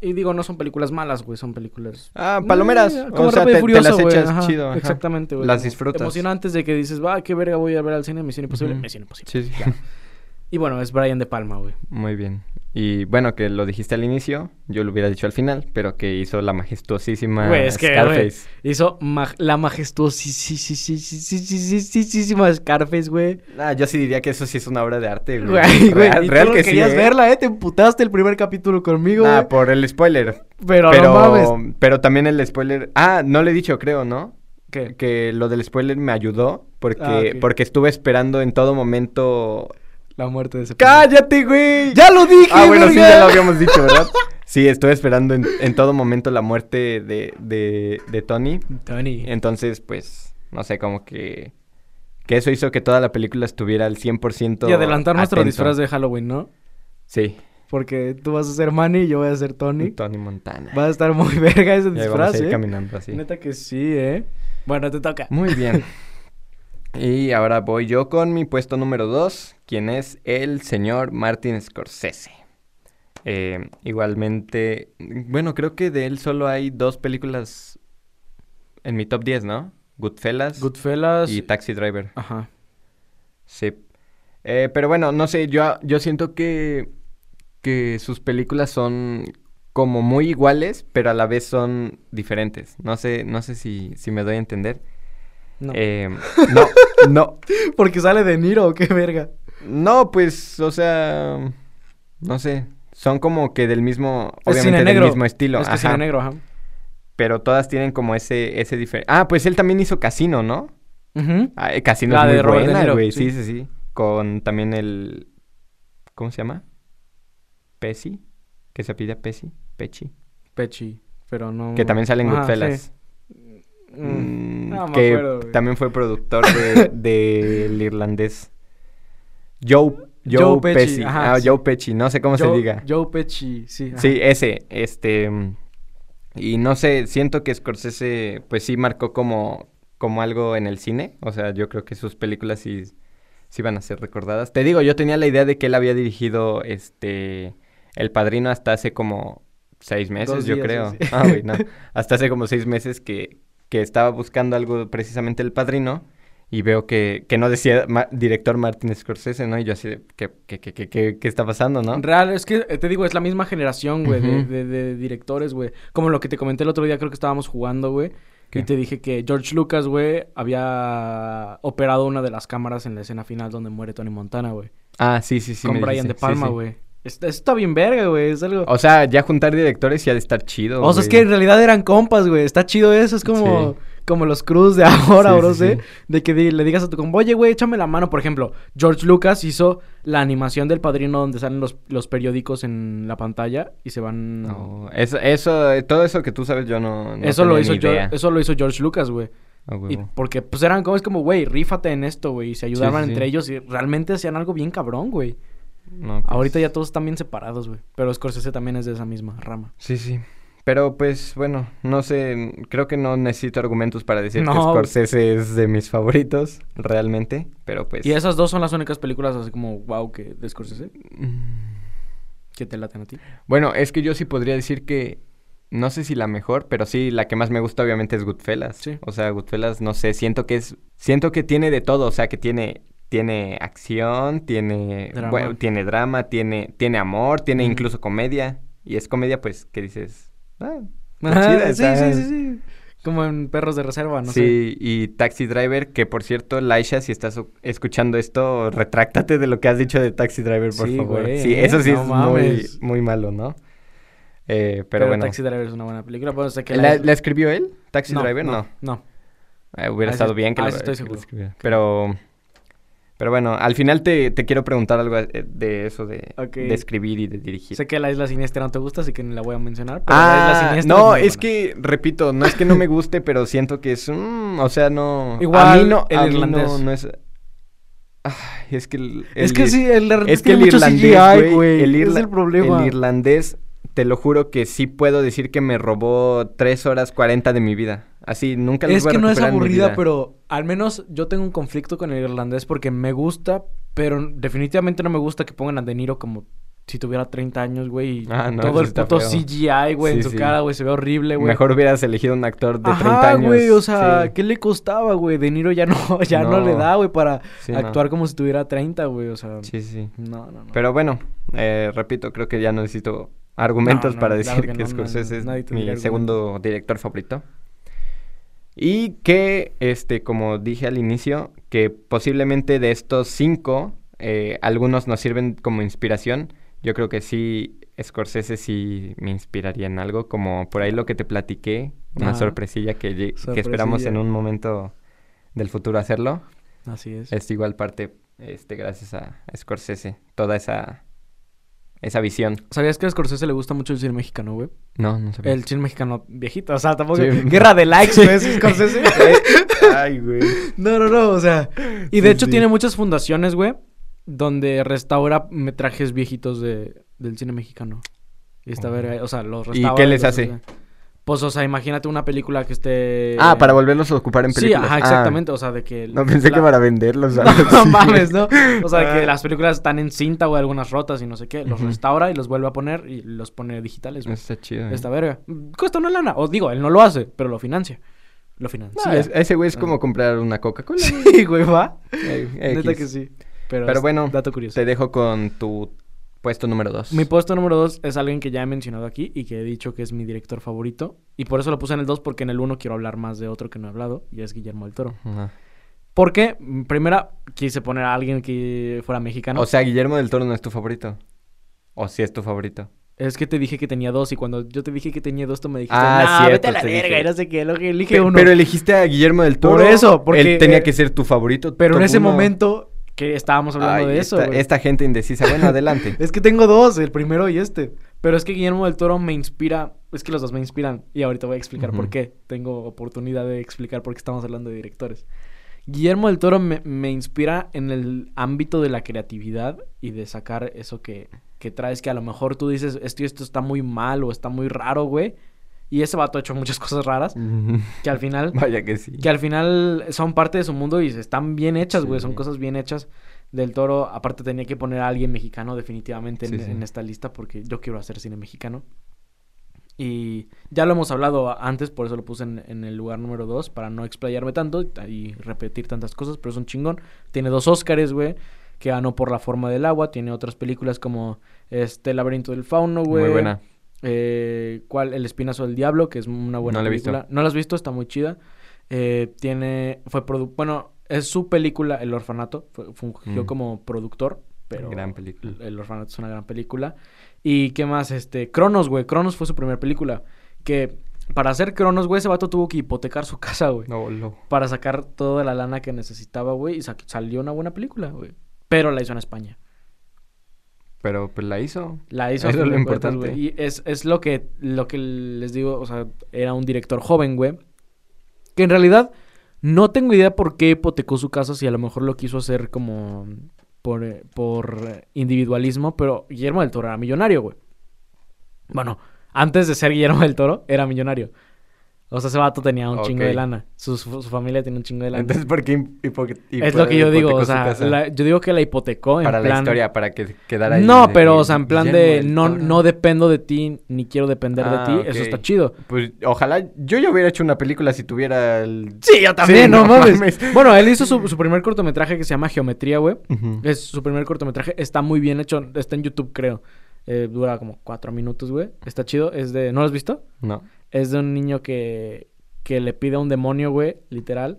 Y digo, no son películas malas, güey. Son películas... Ah, palomeras. Eh, como o sea, te, te Furioso, las güey, echas ajá, chido. ajá. Exactamente, güey. Las disfrutas. Emocionantes de que dices, va, qué verga voy a ver al cine, Misión Imposible, Ujú. Misión Imposible. Sí, sí. Ya. Y bueno, es Brian De Palma, güey. Muy bien. Y bueno, que lo dijiste al inicio, yo lo hubiera dicho al final, pero que hizo la majestuosísima Güey, es que, Scarface. Hizo la majestuosísima Scarface, güey. Ah, yo sí diría que eso sí es una obra de arte, güey. Güey, güey, real, y real tú no que sí. querías ¿eh? verla, ¿eh? Te emputaste el primer capítulo conmigo, Ah, por el spoiler. Pero, Pero, no mames. pero también el spoiler. Ah, no le he dicho, creo, ¿no? ¿Qué? Que lo del spoiler me ayudó porque, Ah, porque estuve esperando en todo momento. La muerte de ese ¡Cállate, güey! ¡Ya lo dije, Ah, bueno, sí, ya lo habíamos dicho, ¿verdad? Sí, estuve esperando en, en todo momento la muerte de, de, de Tony. Tony. Entonces, pues, no sé, como que... Que eso hizo que toda la película estuviera al 100% Y adelantar nuestro atento. disfraz de Halloween, ¿no? Sí. Porque tú vas a ser Manny y yo voy a ser Tony. Tony Montana. Va a estar muy verga ese ahí vamos disfraz, a ir ¿eh? caminando así. Neta que sí, ¿eh? Bueno, te toca. Muy bien. Y ahora voy yo con mi puesto número 2, quien es el señor Martin Scorsese. Eh, igualmente, bueno, creo que de él solo hay dos películas en mi top 10, ¿no? Goodfellas, Goodfellas. y Taxi Driver. Ajá. Sí. Eh, pero bueno, no sé, yo, yo siento que, que sus películas son como muy iguales, pero a la vez son diferentes. No sé, no sé si, si me doy a entender. No. Eh, no, no, Porque sale de Niro, qué verga. no, pues, o sea, no sé. Son como que del mismo, Es obviamente del negro. mismo estilo. Es que ajá, cine negro, ajá. Pero todas tienen como ese, ese diferente. Ah, pues él también hizo Casino, ¿no? Ujú. Ah, eh, Casino La es muy de Robert buena, güey. Sí. sí. sí, sí, Con también el... ¿Cómo se llama? Pesci. Que se pide Pesci. Pechi. Pechi, pero no... Que también sale en Goodfellas. sí. Mm, Mm, no que acuerdo, también fue productor de- del irlandés. Joe, Joe, Joe Pesci, Pesci. ajá, ah, sí. Joe Pesci. No sé cómo se diga. Joe Pesci, sí. ajá. Sí, ese, este, y no sé, siento que Scorsese, pues sí marcó como, como algo en el cine, o sea, yo creo que sus películas sí, sí van a ser recordadas. Te digo, yo tenía la idea de que él había dirigido, este, El Padrino hasta hace como seis meses, Dos yo días, creo. sí. Ah, güey, no, hasta hace como seis meses que, que estaba buscando algo precisamente El Padrino. Y veo que, que no decía ma- director Martin Scorsese, ¿no? Y yo así, de, ¿qué, qué, qué, qué, qué- qué está pasando, no? Real, es que eh, te digo, es la misma generación, güey, de, de- de directores, güey. Como lo que te comenté el otro día, creo que estábamos jugando, güey. Y te dije que George Lucas, güey, había operado una de las cámaras en la escena final donde muere Tony Montana, güey. Ah, sí, sí, sí. con Brian. De Palma, sí. güey. Está, está bien verga, güey. Es algo... O sea, ya juntar directores y ha de estar chido. O sea, es que en realidad eran compas, güey. Está chido eso. Es como, Sí. como los Cruz de ahora, Sí, bro, sí. De que le digas a tu compa, oye, güey, échame la mano. Por ejemplo, George Lucas hizo la animación del padrino donde salen los, los periódicos en la pantalla y se van. No, eso, eso, todo eso que tú sabes yo no, no eso, lo hizo ni Geor- idea. eso lo hizo George Lucas, güey. Ah, Y porque, pues, eran como, es como, güey, rífate en esto, güey. Y se ayudaban entre ellos y realmente hacían algo bien cabrón, güey. No, pues, Ahorita ya todos están bien separados, güey. Pero Scorsese también es de esa misma rama. Sí, sí. Pero pues, bueno, no sé, creo que no necesito argumentos para decir que. Scorsese es de mis favoritos, realmente, pero pues... Y esas dos son las únicas películas así como, wow, que de Scorsese. Mm, que te laten a ti. Bueno, es que yo sí podría decir que, no sé si la mejor, pero sí, la que más me gusta obviamente es Goodfellas. Sí. O sea, Goodfellas, no sé, siento que es, siento que tiene de todo, o sea, que tiene, tiene acción, tiene, Drama. bueno, tiene drama, tiene, tiene amor, tiene incluso comedia. Y es comedia, pues, que dices, ah, chida, sí, está- sí, sí, sí. Como en Perros de Reserva, no sé. sí, y Taxi Driver, que por cierto, Laisha, si estás escuchando esto, retráctate de lo que has dicho de Taxi Driver, por Sí, favor. güey, sí, ¿eh? eso sí No es muy, mames. muy malo, ¿no? Eh, pero, Pero, bueno. Taxi Driver es una buena película. Sé que ¿La, la escribió él? ¿Taxi no, Driver? No. No, no. Eh, hubiera estado bien que lo, estoy que lo escribiera. Pero, pero bueno, al final te, te quiero preguntar algo eh, de eso, de, escribir y de dirigir. Sé que la Isla Siniestra no te gusta, así que ni la voy a mencionar. Pero la Isla Ah, Siniestra no, es que, repito, no es que no me guste, pero siento que es, mm, o sea, no... a Igual mí no, el a mí no- irlandés. no, es... Ay, es que el, Es que sí, el Es que el irlandés, güey, el, es el problema. el irlandés, te lo juro que sí puedo decir que me robó 3 horas 40 de mi vida. Así, nunca los Es voy a que no es aburrida, pero al menos yo tengo un conflicto con el irlandés porque me gusta, pero definitivamente no me gusta que pongan a De Niro como si tuviera 30 años, güey. y Ah, no, todo el puto feo. CGI, güey, en su sí. cara, güey, se ve horrible, güey. Mejor hubieras elegido un actor de 30 Ajá, años. güey, o sea, sí. ¿qué le costaba, güey? De Niro ya no, ya no, le da, güey, para no. actuar como si tuviera 30, güey, o sea. Sí, sí. No, no, no. Pero bueno, eh, repito, creo que ya no necesito argumentos para claro decir que que, Scorsese es mi segundo director favorito. Y que, este, como dije al inicio, que posiblemente de estos cinco, eh, algunos nos sirven como inspiración. Yo creo que sí, Scorsese sí me inspiraría en algo, como por ahí lo que te platiqué, una Ajá. sorpresilla que, lle- que esperamos en Sorpresilla. un momento del futuro hacerlo. Así es. Es igual parte, este, gracias a Scorsese, toda esa, esa visión. ¿Sabías que a Scorsese le gusta mucho el cine mexicano, güey? No, no sabía. El cine mexicano viejito, o sea, tampoco... Sí. Guerra de likes, güey, es Scorsese. Ay, güey. no, no, no, o sea... Y de Sí, hecho sí. tiene muchas fundaciones, güey, donde restaura metrajes viejitos de, del cine mexicano. Y esta Oh. verga, o sea, los ¿Y restaura. qué les los hace? Pues, o sea, imagínate una película que esté... Ah, para volverlos a ocupar en películas. Sí, ajá, Ah. exactamente. O sea, de que... No, pensé la- que para venderlos. No, no mames, ¿no? O sea, que Ah. las películas están en cinta o algunas rotas y no sé qué. Los restaura y los vuelve a poner y los pone digitales, güey. Está chido. eh. Esta verga. Cuesta una lana. O digo, él no lo hace, pero lo financia. Lo financia. No, es- ese güey es Ah. como comprar una Coca-Cola. Sí, güey, va. Eh, Neta que sí. Pero, Pero bueno, dato curioso. Te dejo con tu puesto número dos. Mi puesto número dos es alguien que ya he mencionado aquí y que he dicho que es mi director favorito. Y por eso lo puse en el 2 porque en el 1 quiero hablar más de otro que no he hablado y es Guillermo del Toro. Ajá. Porque, primera, quise poner a alguien que fuera mexicano. O sea, Guillermo del Toro no es tu favorito. O sí es tu favorito. es que te dije que tenía dos y cuando yo te dije que tenía dos, tú me dijiste, Ah, "Nah, cierto, vete a la verga y no sé qué, lo que elige Pe- uno. Pero elegiste a Guillermo del Toro. Por eso, porque, Él tenía eh, que ser tu favorito. Pero en ese uno. momento que estábamos hablando Ay, de eso, esta, gente indecisa. Bueno, adelante. Es que tengo dos, el primero y este. Pero es que Guillermo del Toro me inspira. Es que los dos me inspiran. Y ahorita voy a explicar por qué. Tengo oportunidad de explicar por qué estamos hablando de directores. Guillermo del Toro me, me inspira en el ámbito de la creatividad y de sacar eso que, que traes. Que a lo mejor tú dices, esto esto está muy mal o está muy raro, güey. Y ese vato ha hecho muchas cosas raras. Que al final Vaya que sí. que al final son parte de su mundo y están bien hechas, güey. Son cosas bien hechas. Del Toro, aparte tenía que poner a alguien mexicano definitivamente en, Sí, sí. en esta lista porque yo quiero hacer cine mexicano. Y ya lo hemos hablado antes, por eso lo puse en, en el lugar número 2, para no explayarme tanto y, y repetir tantas cosas, pero es un chingón. Tiene dos Óscares, güey, que ganó por La Forma del Agua. Tiene otras películas como este Laberinto del Fauno, güey. Muy buena. Eh, ¿Cuál? El Espinazo del Diablo, que es una buena No la he visto. película. ¿No la has visto? Está muy chida. Eh, tiene... Fue produ Bueno, es su película, El Orfanato. Fue, fungió Mm. como productor, pero... Gran película. El Orfanato es una gran película. ¿Y qué más? Este... Cronos, güey. Cronos fue su primera película. Que... Para hacer Cronos, güey, ese vato tuvo que hipotecar su casa, güey. No, lo- Para sacar toda la lana que necesitaba, güey. Y sa- salió una buena película, güey. Pero la hizo en España. Pero pues la hizo. La hizo Eso es lo cuentas, importante. Y es, es lo que lo que les digo, o sea, era un director joven, güey. Que en realidad no tengo idea por qué hipotecó su casa, si a lo mejor lo quiso hacer como por, eh, por individualismo, pero Guillermo del Toro era millonario, güey. Bueno, antes de ser Guillermo del Toro, era millonario. O sea, ese vato tenía un chingo de lana. Su, su- su familia tenía un chingo de lana. Entonces, ¿por qué es lo que yo digo, o sea, la- yo digo que la hipotecó en Para la plan... historia, para que quedara ahí. No, de pero, o sea, en plan de no, no dependo de ti ni quiero depender Ah, de ti. Eso está chido. Pues ojalá yo ya hubiera hecho una película si tuviera el. Sí, yo también, no, no mames. mames. Bueno, él hizo su, su primer cortometraje que se llama Geometría, güey. Es su primer cortometraje. Está muy bien hecho. Está en YouTube, creo. Eh, dura como cuatro minutos, güey. Está chido. Es de... ¿No lo has visto? No. Es de un niño que, que le pide a un demonio, güey, literal,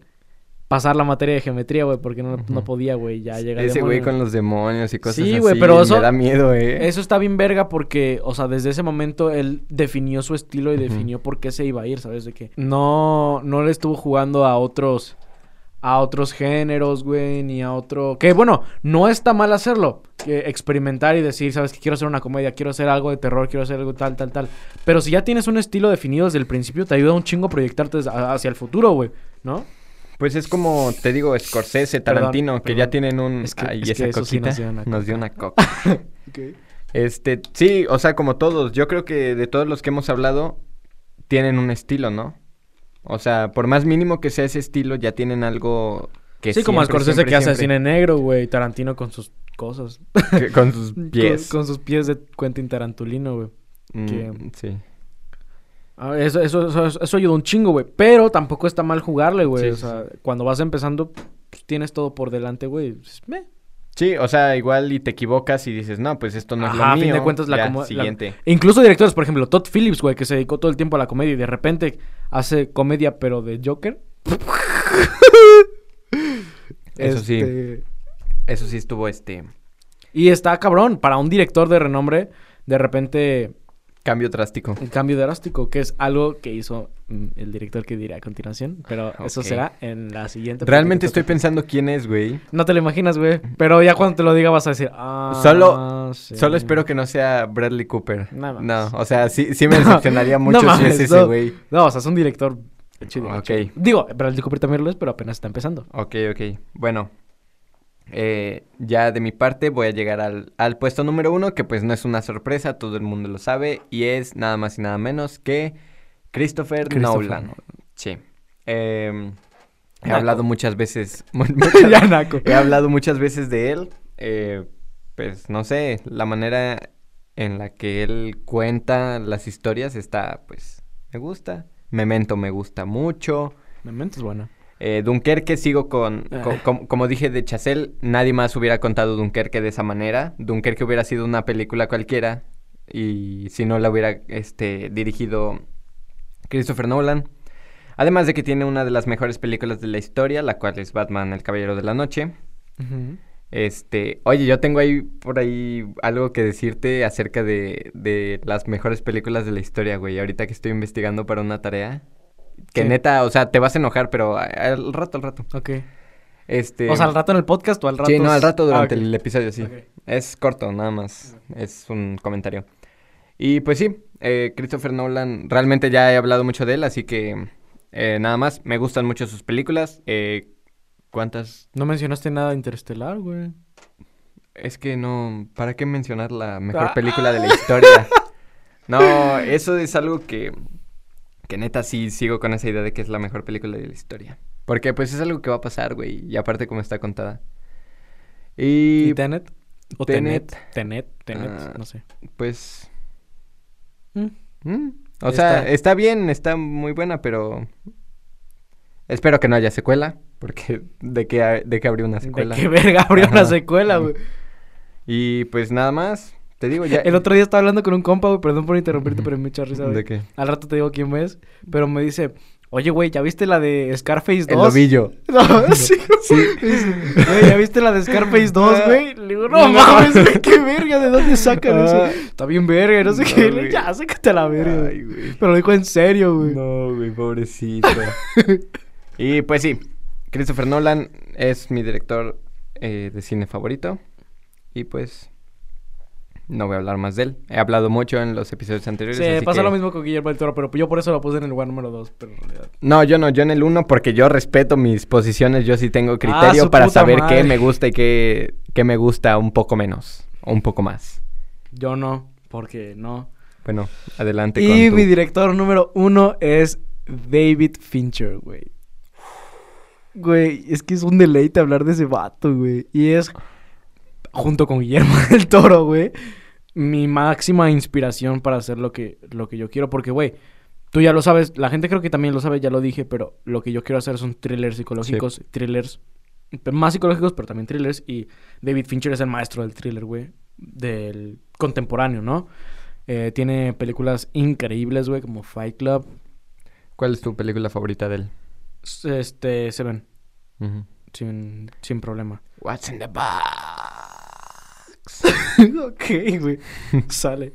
pasar la materia de geometría, güey, porque no, Ujú. no podía, güey. Ya llega Ese güey con los demonios y cosas Sí, así. güey, pero eso- Me da miedo, eh. Eso está bien verga porque, o sea, desde ese momento él definió su estilo y definió por qué se iba a ir, ¿sabes? De que no, no le estuvo jugando a otros, a otros géneros, güey, ni a otro... Que bueno, no está mal hacerlo, que experimentar y decir, ¿sabes? Que quiero hacer una comedia, quiero hacer algo de terror, quiero hacer algo tal, tal, tal. Pero si ya tienes un estilo definido desde el principio, te ayuda un chingo a proyectarte hacia el futuro, güey, ¿no? Pues es como, te digo, Scorsese, Perdón, Tarantino, que perdón. ya tienen un... Es que- Ay, es esa que eso sí coquita nos dio coca. una coca. Este, sí, o sea, como todos. Yo creo que de todos los que hemos hablado, tienen un estilo, ¿no? O sea, por más mínimo que sea ese estilo, ya tienen algo que sí, como siempre, Scorsese siempre, que hace siempre- cine negro, güey, Tarantino con sus cosas. con sus pies. Con, con sus pies de Quentin Tarantulino, güey. Mm, que- Sí. Ah, Eso, eso, eso, eso ayuda un chingo, güey. Pero tampoco está mal jugarle, güey. Sí, o sí, sea, cuando vas empezando, pues, tienes todo por delante, güey. Pues, meh. Sí, o sea, igual y te equivocas y dices, no, pues esto no es lo a mío. fin de cuentas, la la- siguiente. Incluso directores, por ejemplo, Todd Phillips, güey, que se dedicó todo el tiempo a la comedia y de repente hace comedia, pero de Joker. Eso sí. Este, Eso sí estuvo, este, Y está cabrón, para un director de renombre, de repente cambio drástico. un cambio drástico, que es algo que hizo mm, el director que diré a continuación. Pero eso será en la siguiente. Realmente te estoy pensando quién es, güey. No te lo imaginas, güey. Pero ya cuando te lo diga vas a decir, ah, Solo- sí. Solo espero que no sea Bradley Cooper. No No, mames. o sea, sí, sí me No, decepcionaría no mucho si mames, es ese no. güey. No, o sea, es un director chido. Ok. chido. Digo, Bradley Cooper también lo es, pero apenas está empezando. Ok, ok. Bueno, eh, ya de mi parte voy a llegar al, al puesto número uno, que pues no es una sorpresa, todo el mundo lo sabe, y es nada más y nada menos que Christopher, Christopher Nolan. Nolan. Sí. Eh, he hablado muchas veces. ya, naco. he hablado muchas veces de él. eh, pues no sé, la manera en la que él cuenta las historias está, pues, me gusta. Memento me gusta mucho. Memento es buena. Eh, Dunkerque sigo con, co- Ah. com- como dije de Chazelle, nadie más hubiera contado Dunkerque de esa manera. Dunkerque hubiera sido una película cualquiera y si no la hubiera este, dirigido Christopher Nolan. Además de que tiene una de las mejores películas de la historia, la cual es Batman, el Caballero de la Noche. Este, oye, yo tengo ahí por ahí algo que decirte acerca de, de las mejores películas de la historia, güey. Ahorita que estoy investigando para una tarea. Que ¿Qué? neta, o sea, te vas a enojar, pero al rato, al rato. Ok. Este. O sea, al rato en el podcast o al rato. Sí, no, al rato Ah, durante el episodio, sí. Es corto, nada más. Es un comentario. Y pues sí, eh, Christopher Nolan, realmente ya he hablado mucho de él, así que eh, nada más. Me gustan mucho sus películas. Eh, ¿Cuántas? No mencionaste nada de Interestelar, güey. Es que no. ¿Para qué mencionar la mejor Ah. película de la historia? No, eso es algo que. Que neta sí sigo con esa idea de que es la mejor película de la historia. Porque pues es algo que va a pasar, güey. Y aparte como está contada. ¿Y Y Tenet? ¿O Tenet. Tenet? Tenet, Tenet, Ah. no sé. pues. Mm. mm, O Ya sea, está. está bien, está muy buena, pero. Espero que no haya secuela. Porque de qué, de qué habría una ¿De secuela. qué verga habría una secuela, güey? Y pues nada más. Te digo ya. El otro día estaba hablando con un compa, güey, perdón por interrumpirte, pero me echa risa, güey. ¿De qué? Al rato te digo quién es, pero me dice, oye, güey, ¿ya viste la de Scarface 2? El lobillo. No, sí. Sí. Güey, ¿ya viste la de Scarface 2, güey? Le digo, no No. mames, güey, qué verga, ¿de dónde sacan Ah. eso? Está bien verga, no sé No, qué. güey. Ya, sácate la verga. Ay, güey. Pero lo dijo en serio, güey. No, güey, pobrecito. y pues sí, Christopher Nolan es mi director eh, de cine favorito. Y pues no voy a hablar más de él. He hablado mucho en los episodios anteriores. Sí, así pasa que- lo mismo con Guillermo del Toro, pero yo por eso lo puse en el lugar número 2, pero en realidad... No, yo no, yo en el uno porque yo respeto mis posiciones, yo sí tengo criterio Ah, su para saber madre. qué me gusta y qué, qué me gusta un poco menos o un poco más. Yo no, porque no. Bueno, adelante Y con tu- mi director número uno es David Fincher, güey. Güey, es que es un deleite hablar de ese vato, güey. Y es, junto con Guillermo del Toro, güey, mi máxima inspiración para hacer lo que, lo que yo quiero. Porque, güey, tú ya lo sabes, la gente creo que también lo sabe, ya lo dije, pero lo que yo quiero hacer son thrillers psicológicos, thrillers más psicológicos, pero también thrillers. Y David Fincher es el maestro del thriller, güey, del contemporáneo, ¿no? Eh, tiene películas increíbles, güey, como Fight Club, ¿Cuál es tu película favorita de él? este, Seven, Ujú. sin, sin problema. What's in the box? ok, güey, sale.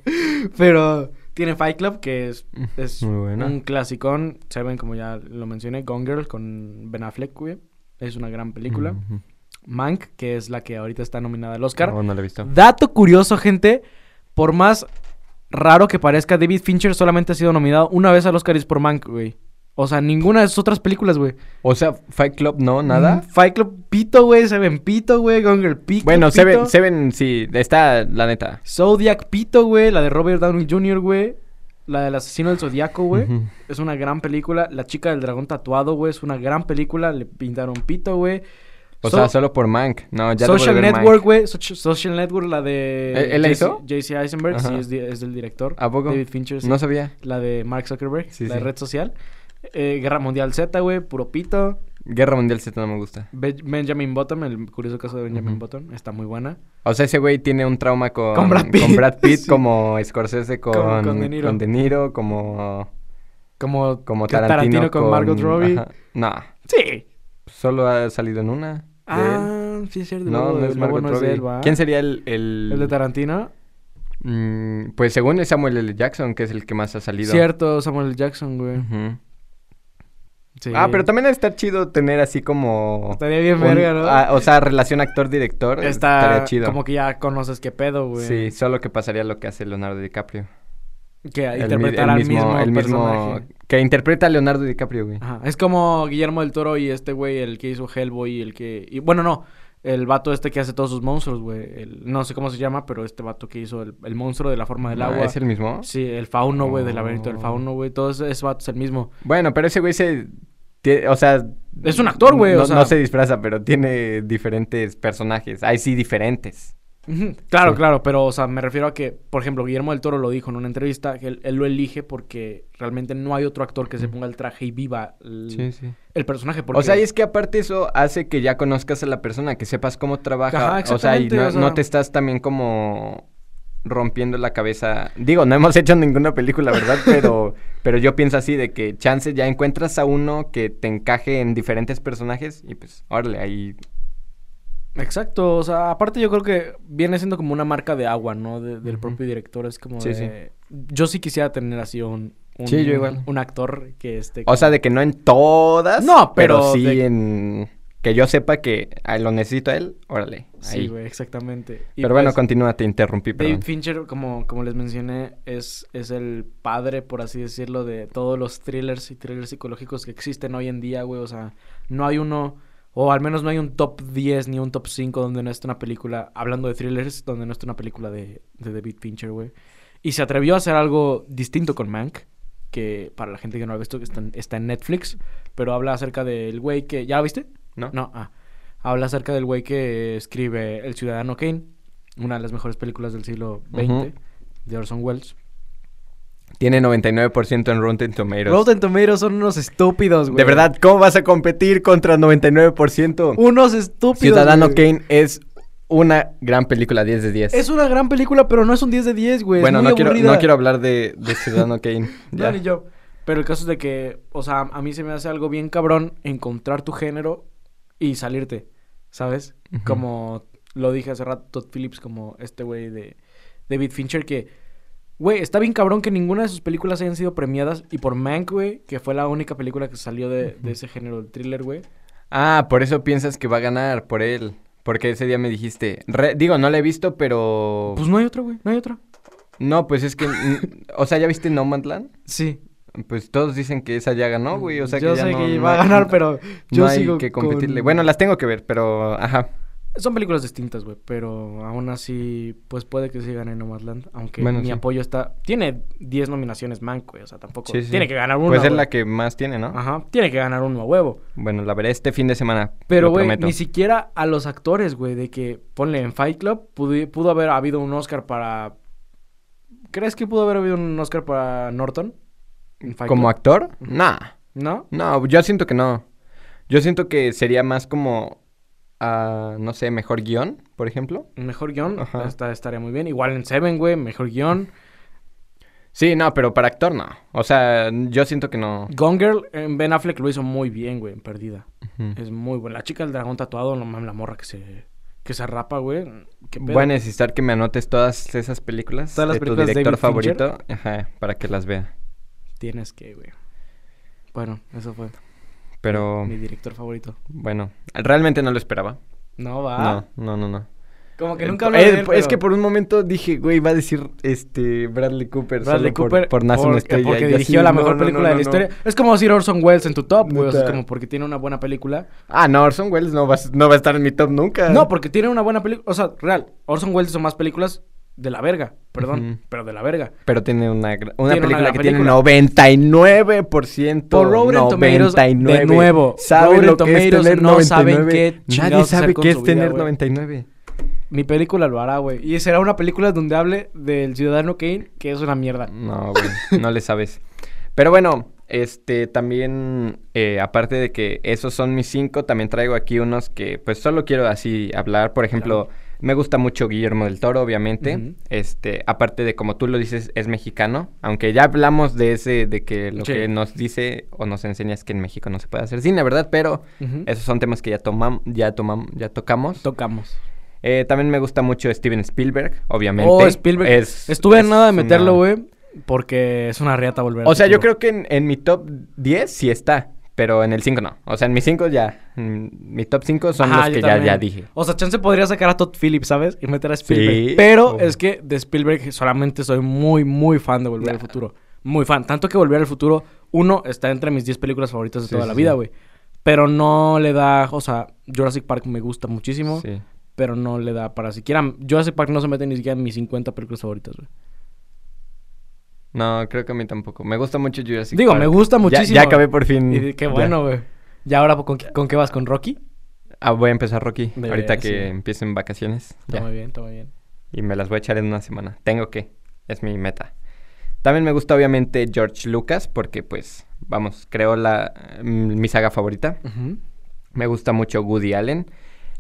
Pero tiene Fight Club, que es, es Muy buena. un clasicón. Seven, como ya lo mencioné, Gone Girl con Ben Affleck, güey. Es una gran película. Ujú. Mank, que es la que ahorita está nominada al Oscar. No, no la he visto. Dato curioso, gente. Por más raro que parezca, David Fincher solamente ha sido nominado una vez al Oscar y es por Mank, güey. O sea, ninguna de sus otras películas, güey. O sea, Fight Club no, nada. Mm, Fight Club Pito, güey. Seven Pito, güey. Gone Girl Pito. Bueno, Pito. Seven, Seven sí, está la neta. Zodiac Pito, güey. La de Robert Downey Jr., güey. La del asesino del Zodiaco, güey. Es una gran película. La chica del dragón tatuado, güey. Es una gran película. Le pintaron pito, güey. O So- sea, solo por Mank. No, ya Social Network, güey. Soci- Social Network, la de... ¿Él- él la hizo? JC Eisenberg, Ajá. sí, es, del director. ¿A poco? David Fincher, sí. No sabía. La de Mark Zuckerberg, Sí, la de sí. red social. Eh, Guerra Mundial Z, güey. Puro pito. Guerra Mundial Z no me gusta. Be- Benjamin Button, el curioso caso de Benjamin Ujú. Button. Está muy buena. O sea, ese güey tiene un trauma con, Con Brad Pitt. con Brad Pitt, Sí. como Scorsese con, con De Niro. con De Niro, como, Como, como que Tarantino, con, Margot Robbie. Ajá. No, Sí. solo ha salido en una. Ah, sí es cierto. No, no es Margot no es de Robbie. ¿Quién sería el...? El, ¿El de Tarantino? Mm, pues según es Samuel L. Jackson, que es el que más ha salido. Cierto, Samuel L. Jackson, güey. Ujú. Sí. Ah, pero también está chido tener así como... Estaría bien un- verga, ¿no? o sea, relación actor-director. Está Estaría chido. como que ya conoces qué pedo, güey. Sí, solo que pasaría lo que hace Leonardo DiCaprio. Que El mi- interpretar el al mismo, el mismo personaje. que interpreta a Leonardo DiCaprio, güey. Ajá. Es como Guillermo del Toro y este güey, el que hizo Hellboy y el que... Y, bueno, no. El vato este que hace todos sus monstruos, güey. El- No sé cómo se llama, pero este vato que hizo el, el monstruo de la forma del Ah, agua. ¿Es el mismo? Sí, el fauno, güey, del laberinto del Oh. fauno, güey. Todo ese, ese vato es el mismo. Bueno, pero ese güey se... O sea... Es un actor, güey, No, o sea- no se disfraza, pero tiene diferentes personajes. Ahí sí, diferentes. Claro, Sí. claro, pero, o sea, me refiero a que, por ejemplo, Guillermo del Toro lo dijo en una entrevista, que él, él lo elige porque realmente no hay otro actor que se ponga el traje y viva el, sí. el personaje. Porque... O sea, y es que aparte eso hace que ya conozcas a la persona, que sepas cómo trabaja. Ajá, o sea, y exactamente, no, o sea- no te estás también como rompiendo la cabeza. Digo, no hemos hecho ninguna película, ¿verdad? Pero, pero yo pienso así, de que chance ya encuentras a uno que te encaje en diferentes personajes y pues, órale, ahí... Exacto, o sea, aparte yo creo que viene siendo como una marca de agua, ¿no? De- del propio director, es como Sí, de... Yo sí quisiera tener así un... un Sí, yo igual. Un actor que esté... O sea, de que no en todas. No, pero sí de- en... Que yo sepa que lo necesito a él, órale. Sí, güey, exactamente. Y Pero bueno, pues, continúa, te interrumpí, perdón. David Fincher, como, como les mencioné, es, es el padre, por así decirlo, de todos los thrillers y thrillers psicológicos que existen hoy en día, güey. O sea, no hay uno, o al menos no hay un top 10 ni un top 5 donde no esté una película, hablando de thrillers, donde no esté una película de, de David Fincher, güey. Y se atrevió a hacer algo distinto con Mank, que para la gente que no lo ha visto, que está en, está en Netflix, pero habla acerca del güey que... ¿Ya la viste? ¿No? No, ah. Habla acerca del güey que escribe El Ciudadano Kane, una de las mejores películas del siglo XX, de Orson Welles. Tiene 99% en Rotten Tomatoes. Rotten Tomatoes son unos estúpidos, güey. De verdad, ¿cómo vas a competir contra 99%? Unos estúpidos. Ciudadano güey. Kane es una gran película, 10 de 10. Es una gran película, pero no es un 10 de 10, güey. es bueno, muy no quiero, no hablar de, de Ciudadano Kane. No, Ya. ni yo. Pero el caso es de que, o sea, a mí se me hace algo bien cabrón encontrar tu género y salirte, ¿sabes? Como lo dije hace rato, Todd Phillips, como este güey de David Fincher, que, güey, está bien cabrón que ninguna de sus películas hayan sido premiadas. Y por Mank, güey, que fue la única película que salió de, de ese género, el thriller, güey. Ah, por eso piensas que va a ganar, por él. Porque ese día me dijiste. Re- digo, no la he visto, pero. Pues no hay otra, güey, no hay otra. no, pues es que. o sea, ¿ya viste No Man's Land? Sí. Pues todos dicen que esa ya ganó, güey. O sea, yo que ya sé no- que no iba a ganar, pero yo no hay que competirle. con- Bueno, las tengo que ver, pero. Ajá. Son películas distintas, güey, pero aún así, pues puede que sí gane Nomadland, aunque Bueno, mi sí. apoyo está... Tiene 10 nominaciones Mank, güey, o sea, tampoco... Sí, sí. Tiene que ganar una, es güey. la que más tiene, ¿no? Ajá, tiene que ganar uno a huevo. Bueno, la veré este fin de semana. Pero, güey, ni siquiera a los actores, güey, de que, ponle en Fight Club, pudo, pudo haber habido un Oscar para... ¿Crees que pudo haber habido un Oscar para Norton? ¿Como actor? Nah. ¿No? No, yo siento que no. Yo siento que sería más como. ah, no sé, mejor guion, por ejemplo. Mejor guion, Ajá. estaría muy bien. Igual en Seven, güey, mejor guion. Sí, no, pero para actor no. O sea, yo siento que no. Gone Girl, en Ben Affleck lo hizo muy bien, güey, en Perdida. Es muy buena. La chica del dragón tatuado, no mames, la morra que se, que se rapa, güey. Voy a necesitar que me anotes todas esas películas. Todas las de películas de tu director Fincher. favorito. Ajá, para que las vea. Tienes que, güey. Bueno, eso fue Pero, mi director favorito. bueno, realmente no lo esperaba. No, va. No, no, no, no. Como que Eh, nunca hablé eh, de él, Es pero- que por un momento dije, güey, va a decir este Bradley Cooper. Bradley solo por- Cooper Por, Nace una porque- estrella. Dirigió así, la mejor no, película no, de la historia. Es como decir Orson Welles en tu top, güey. O sea, es como porque tiene una buena película. Ah, no, Orson Welles no va, a- no va a estar en mi top nunca. No, porque tiene una buena película. O sea, real. Orson Welles hizo más películas de la verga. Perdón, pero de la verga. Pero tiene una, una Tiene película que película. tiene 99%. Por Rotten Tomatoes, 99. de nuevo, ¿Sabe Rotten lo que es Tomatoes tener no 99? saben qué Nadie sabe qué es vida, tener güey. 99. Mi película lo hará, güey. Y será una película donde hable del ciudadano Kane, que es una mierda. No, güey, no le sabes. Pero bueno, este, también, eh, aparte de que esos son mis cinco, también traigo aquí unos que, pues, solo quiero así hablar. Por ejemplo, me gusta mucho Guillermo del Toro, obviamente. Este, aparte de, como tú lo dices, es mexicano. Aunque ya hablamos de ese, de que lo Sí. que nos dice o nos enseña es que en México no se puede hacer cine, ¿verdad? Pero esos son temas que ya tomamos, ya tomamos, ya tocamos. Tocamos. Eh, también me gusta mucho Steven Spielberg, obviamente. Oh, Spielberg. Es- Estuve es en nada de meterlo, una- güey. Porque es una riata volver. O sea, yo creo que en, en mi top 10 sí está, pero en el 5 no. O sea, en mis 5 ya. Mi top 5 son los que ya, ya dije. O sea, chance podría sacar a Todd Phillips, ¿sabes? Y meter a Spielberg. Sí. Pero Oh. es que de Spielberg solamente soy muy, muy fan de Volver al. Futuro. Muy fan. Tanto que Volver al Futuro, uno, está entre mis 10 películas favoritas de Sí, toda sí, la vida, güey. Pero no le da, o sea, Jurassic Park me gusta muchísimo, Sí. pero no le da para siquiera... Jurassic Park no se mete ni siquiera en mis 50 películas favoritas, güey. No, creo que a mí tampoco. Me gusta mucho Jurassic Digo, Park. me gusta muchísimo. Ya, acabé por fin. Y qué bueno, güey. ¿Y ahora con, qué- con qué vas? ¿Con Rocky? Ah, voy a empezar Rocky. Ahorita que sí. empiecen vacaciones. Está Ya. muy bien, está muy bien. Y me las voy a echar en una semana. Tengo que. Es mi meta. También me gusta obviamente George Lucas porque pues, vamos, creo la mm, mi saga favorita. Me gusta mucho Woody Allen,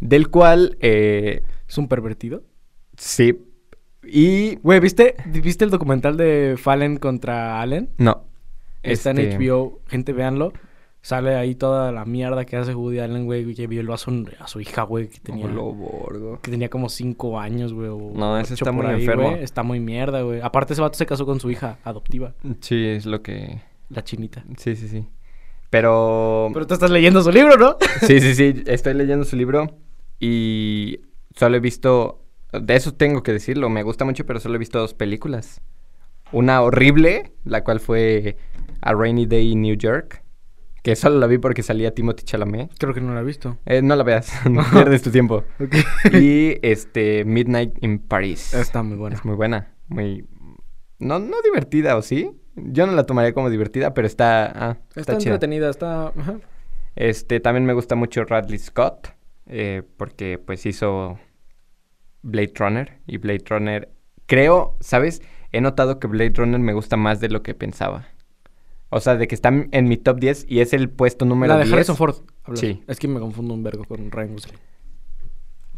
del cual eh, ¿Es un pervertido? sí y Güey, ¿viste, ¿viste el documental de Fallen contra Allen? no. Está Este, en HBO, gente, véanlo. Sale ahí toda la mierda que hace Woody Allen, güey, que violó a su, a su hija, güey, que tenía, borgo. que tenía como cinco años, güey. No, ese está muy ahí, enfermo. güey. Está muy mierda, güey. Aparte, ese vato se casó con su hija adoptiva, Sí, es lo que la chinita. sí, sí, sí. Pero, Pero tú estás leyendo su libro, ¿no? sí, sí, sí, estoy leyendo su libro y solo he visto de eso tengo que decirlo, me gusta mucho, pero solo he visto dos películas. Una horrible, la cual fue A Rainy Day in New York, que solo la vi porque salía Timothy Chalamet. Creo que no la he visto. Eh, no la veas, no pierdes tu tiempo. Y este Midnight in Paris. Está muy buena. Es muy buena, muy no no divertida, ¿o sí? Yo no la tomaría como divertida, pero está ah, Está, está, chida. entretenida, está... ajá. Este también me gusta mucho Radley Scott eh, porque pues hizo Blade Runner y Blade Runner creo, ¿sabes? He notado que Blade Runner me gusta más de lo que pensaba. O sea, de que está en mi top 10 y es el puesto número La de 10. Harrison Ford. hablas. Sí. Es que me confundo un vergo con Ryan Gosling.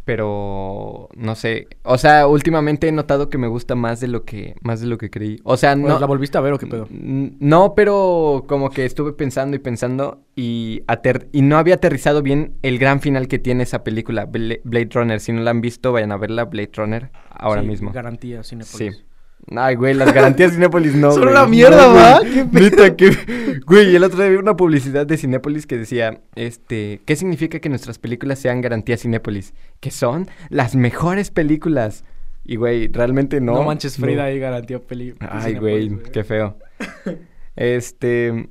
Pero no sé, o sea, últimamente he notado que me gusta más de lo que más de lo que creí. O sea, Bueno, no ¿La volviste a ver o qué pedo? No, pero como que estuve pensando y pensando y ater- y no había aterrizado bien el gran final que tiene esa película Bla- Blade Runner. Si no la han visto, vayan a verla Blade Runner ahora Sí, mismo. Garantía, Cinepolis. Sí. Ay, güey, las garantías de Cinépolis no, Son güey. una mierda, No, ¿va? güey. ¿Qué? Neta, que... Güey, el otro día vi una publicidad de Cinépolis que decía, este... ¿Qué significa que nuestras películas sean garantía Cinépolis? Que son las mejores películas. Y, güey, realmente no. No, manches, no. Frida ahí garantía peli. Ay, güey, qué feo. este...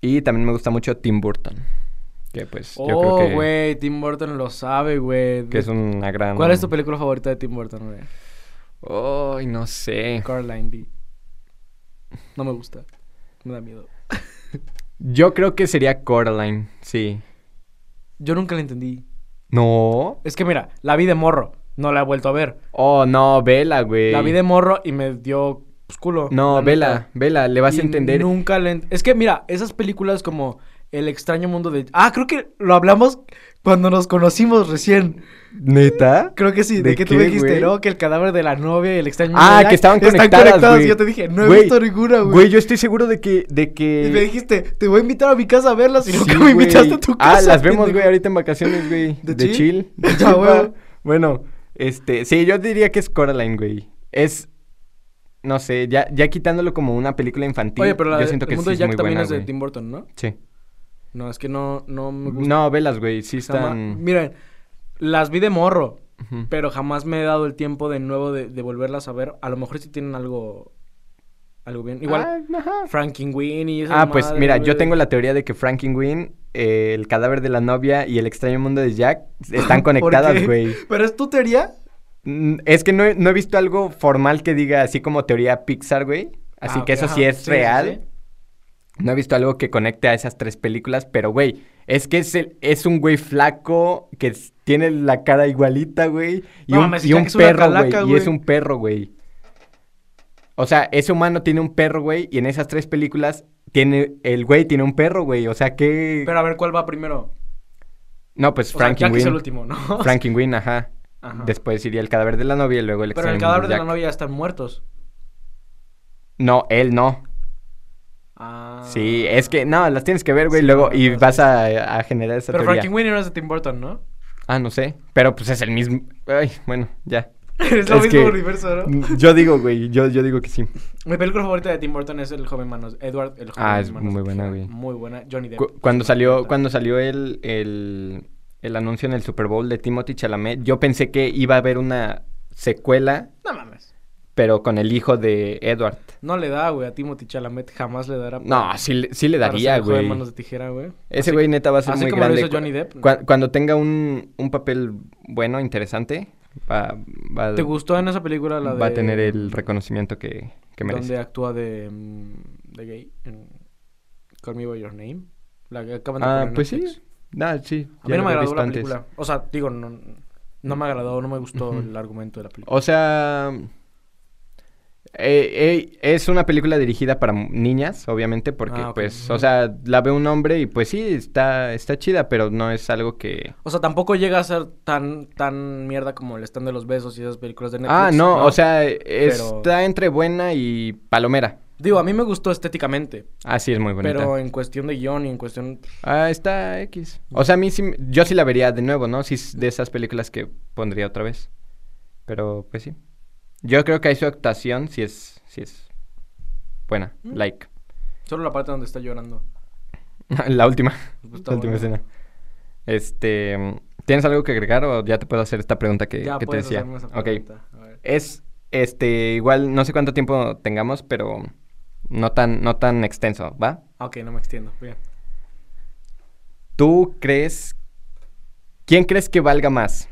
Y también me gusta mucho Tim Burton. Que, pues, yo Oh, creo que... güey, Tim Burton lo sabe, güey. Que es una gran... ¿Cuál es tu película favorita de Tim Burton, güey? Ay, no sé. Caroline D. No me gusta. Me da miedo. Yo creo que sería Coraline, sí. Yo nunca la entendí. No. Es que mira, la vi de morro. No la he vuelto a ver. Oh, no, vela, güey. La vi de morro y me dio pues, culo. No, la vela, neta. vela, le vas a entender. Nunca le... Es que mira, esas películas como El extraño mundo de... Ah, creo que lo hablamos cuando nos conocimos recién. ¿Neta? Creo que sí. ¿De, ¿De qué tú qué, dijiste, no? Que el cadáver de la novia y el extraño mundo Ah, de que Jack estaban están conectadas, güey. Y yo te dije, no he Güey, visto ninguna, güey. Güey, yo estoy seguro de que, de Y me que... dijiste, te voy a invitar a mi casa a verlas y Sí, nunca me invitaste a tu casa. Ah, las vemos, güey, ahorita en vacaciones, güey. ¿De De, chill? chill. De Ya, chill. Bueno, este, sí, yo diría que es Coraline, güey. Es, no sé, ya, ya quitándolo como una película infantil. Oye, pero la yo de- siento el que mundo sí de Jack muy también buena, es de. Tim Burton, ¿no? Sí. No, es que no, no me gusta. No, velas, güey, sí Jamás- están... Miren, las vi de morro, pero jamás me he dado el tiempo de nuevo de, de volverlas a ver. A lo mejor sí tienen algo, algo bien. Igual, Ah. Frankenweenie y esas Ah, pues mira, yo tengo la teoría de que Frankenweenie, eh, el cadáver de la novia y el extraño mundo de Jack están ¿Por conectadas, güey. ¿Pero es tu teoría? Mm, Es que no he, no he visto algo formal que diga así como teoría Pixar, güey. Así Ah, que eso ajá. sí es Sí, sí, real. sí. No he visto algo que conecte a esas tres películas, pero güey, es que es, el- es un güey flaco que tiene la cara igualita, güey. Y No un, y un perro, güey. Y es un perro, güey. O sea, ese humano tiene un perro, güey. Y en esas tres películas tiene el güey tiene un perro, güey. O sea que... Pero a ver, ¿cuál va primero? no, pues Jack es el Frankenweenie. último, ¿no? Frankenweenie, ajá. Ajá. Después iría el cadáver de la novia y luego el Pero el cadáver de la novia ya están muertos. No, él no. Ah. Sí, es que, no, las tienes que ver, güey, Sí, luego, no, y no, vas sí. a, a generar esa Pero teoría. Frankenweenie no es de Tim Burton, ¿no? Ah, no sé, pero pues es el mismo, ay, bueno, ya. es lo Es mismo que- universo, ¿no? Yo digo, güey, yo, yo digo que sí. Mi película favorita de Tim Burton es El joven manos. Edward, el joven Ah, es manos muy buena, güey. Muy buena. Johnny Depp. Cu- cuando salió, cuando salió el, el, el anuncio en el Super Bowl de Timothy Chalamet, yo pensé que iba a haber una secuela, No mames. Pero con el hijo de Edward. No le da, güey. A Timothy Chalamet jamás le dará. No, sí, le- sí le daría, güey. manos de tijera, güey. Ese güey neta va a ser así muy como lo grande. hizo Johnny Depp. Cu- cuando tenga un, un papel bueno, interesante, va, va, ¿Te gustó en esa película la de... va a tener el reconocimiento que, que merece. Donde actúa de, mm, de gay en Call Me By Your Name. La que acaban de Ah, poner pues sí. Netflix. Ah, sí. A mí no me agradó la antes. película. O sea, digo, no, no me agradó, no me gustó el argumento de la película. O sea, eh, eh, es una película dirigida para niñas, obviamente, porque, Ah, pues, o sea, la ve un hombre y, pues, sí, está, está chida, pero no es algo que... O sea, tampoco llega a ser tan, tan mierda como el stand de los besos y esas películas de Netflix. ah, no, o sea, está entre buena y palomera. Digo, a mí me gustó estéticamente, Ah, sí, es muy bonita. pero en cuestión de guion y en cuestión... Ah, está X. O sea, a mí sí, yo sí la vería de nuevo, ¿no? Sí, es de esas películas que pondría otra vez. Pero, pues sí. Yo creo que ahí su actuación sí es, sí es buena, Mm. like. Solo la parte donde está llorando. la última, Pues la última escena. Este, ¿tienes algo que agregar o ya te puedo hacer esta pregunta que, Ya que te decía? esa Ok. pregunta. A ver. Es, este, igual, no sé cuánto tiempo tengamos, pero no tan, no tan extenso, ¿va? Ok, no me extiendo. Bien. ¿Tú crees... ¿Quién crees que valga más?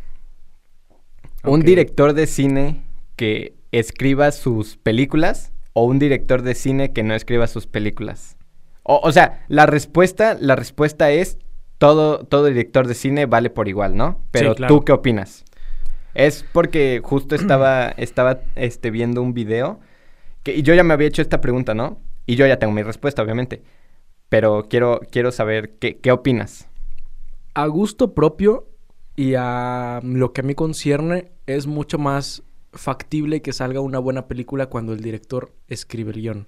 ¿Un director de cine que escriba sus películas o un director de cine que no escriba sus películas? O, o sea, la respuesta, la respuesta es todo, todo director de cine vale por igual, ¿no? Pero claro. ¿tú qué opinas? Es porque justo estaba, estaba este, viendo un video que, y yo ya me había hecho esta pregunta, ¿no? Y yo ya tengo mi respuesta, obviamente. Pero quiero, quiero saber qué, qué opinas. a gusto propio y a lo que a mí concierne es mucho más factible que salga una buena película cuando el director escribe el guion.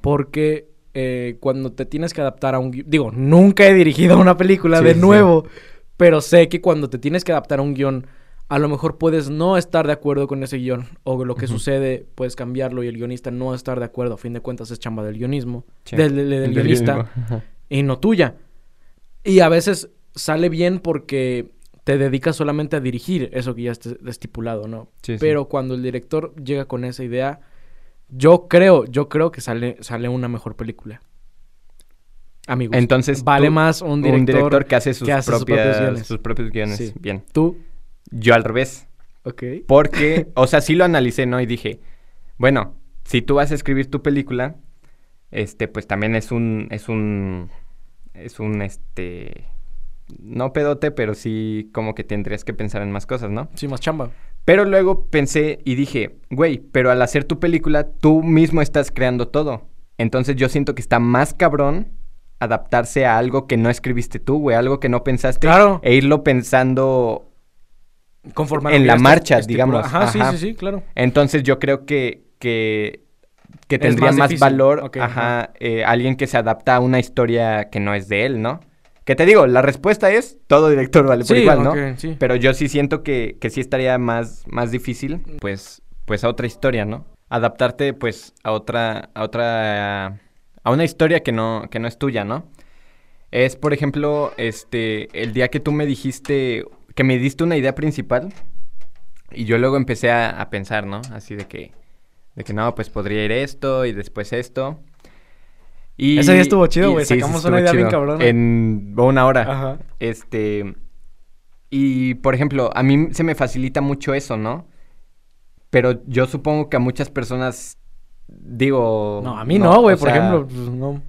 Porque eh, cuando te tienes que adaptar a un guion... Digo, nunca he dirigido una película Sí, de sí. nuevo, pero sé que cuando te tienes que adaptar a un guion, a lo mejor puedes no estar de acuerdo con ese guion o lo que sucede, puedes cambiarlo y el guionista no estar de acuerdo. A fin de cuentas es chamba del guionismo, Sí. del, del- del Del guionista guionismo. Y no tuya. Y a veces sale bien porque te dedicas solamente a dirigir eso que ya está estipulado, ¿no? Sí, sí. Pero cuando el director llega con esa idea, yo creo, yo creo que sale, sale una mejor película. Amigos. Entonces, vale tú- más un director, que hace sus, que hace sus propios propias- guiones. sus propios guiones. Sí. Bien. Tú. Yo al revés. Ok. Porque, o sea, sí lo analicé, ¿no? Y dije, bueno, si tú vas a escribir tu película, este, pues también es un, es un, es un, este, no pedote, pero sí como que tendrías que pensar en más cosas, ¿no? Sí, más chamba. Pero luego pensé y dije, güey, pero al hacer tu película, tú mismo estás creando todo. Entonces yo siento que está más cabrón adaptarse a algo que no escribiste tú, güey, algo que no pensaste. Claro. E irlo pensando Conforme En la marcha, digamos. Ajá, sí, Ajá. sí, sí, claro. Entonces yo creo que, que, tendría más valor ajá. eh, alguien que se adapta a una historia que no es de él, ¿no? Que te digo, la respuesta es todo director vale por Sí, igual, ¿no? sí. Pero yo sí siento que, que sí estaría más, más difícil, pues, pues a otra historia, ¿no? Adaptarte, pues, a otra, a otra, a una historia que no, que no es tuya, ¿no? Es, por ejemplo, este, el día que tú me dijiste, que me diste una idea principal, y yo luego empecé a, a pensar, ¿no? Así de que, de que no, pues podría ir esto y después esto. Y, Ese día estuvo chido, güey, sí, sacamos una idea bien cabrona. En una hora. Ajá. Este. Y por ejemplo, a mí se me facilita mucho eso, ¿no? Pero yo supongo que a muchas personas. Digo. No, a mí no, güey, por sea, ejemplo. pues, no.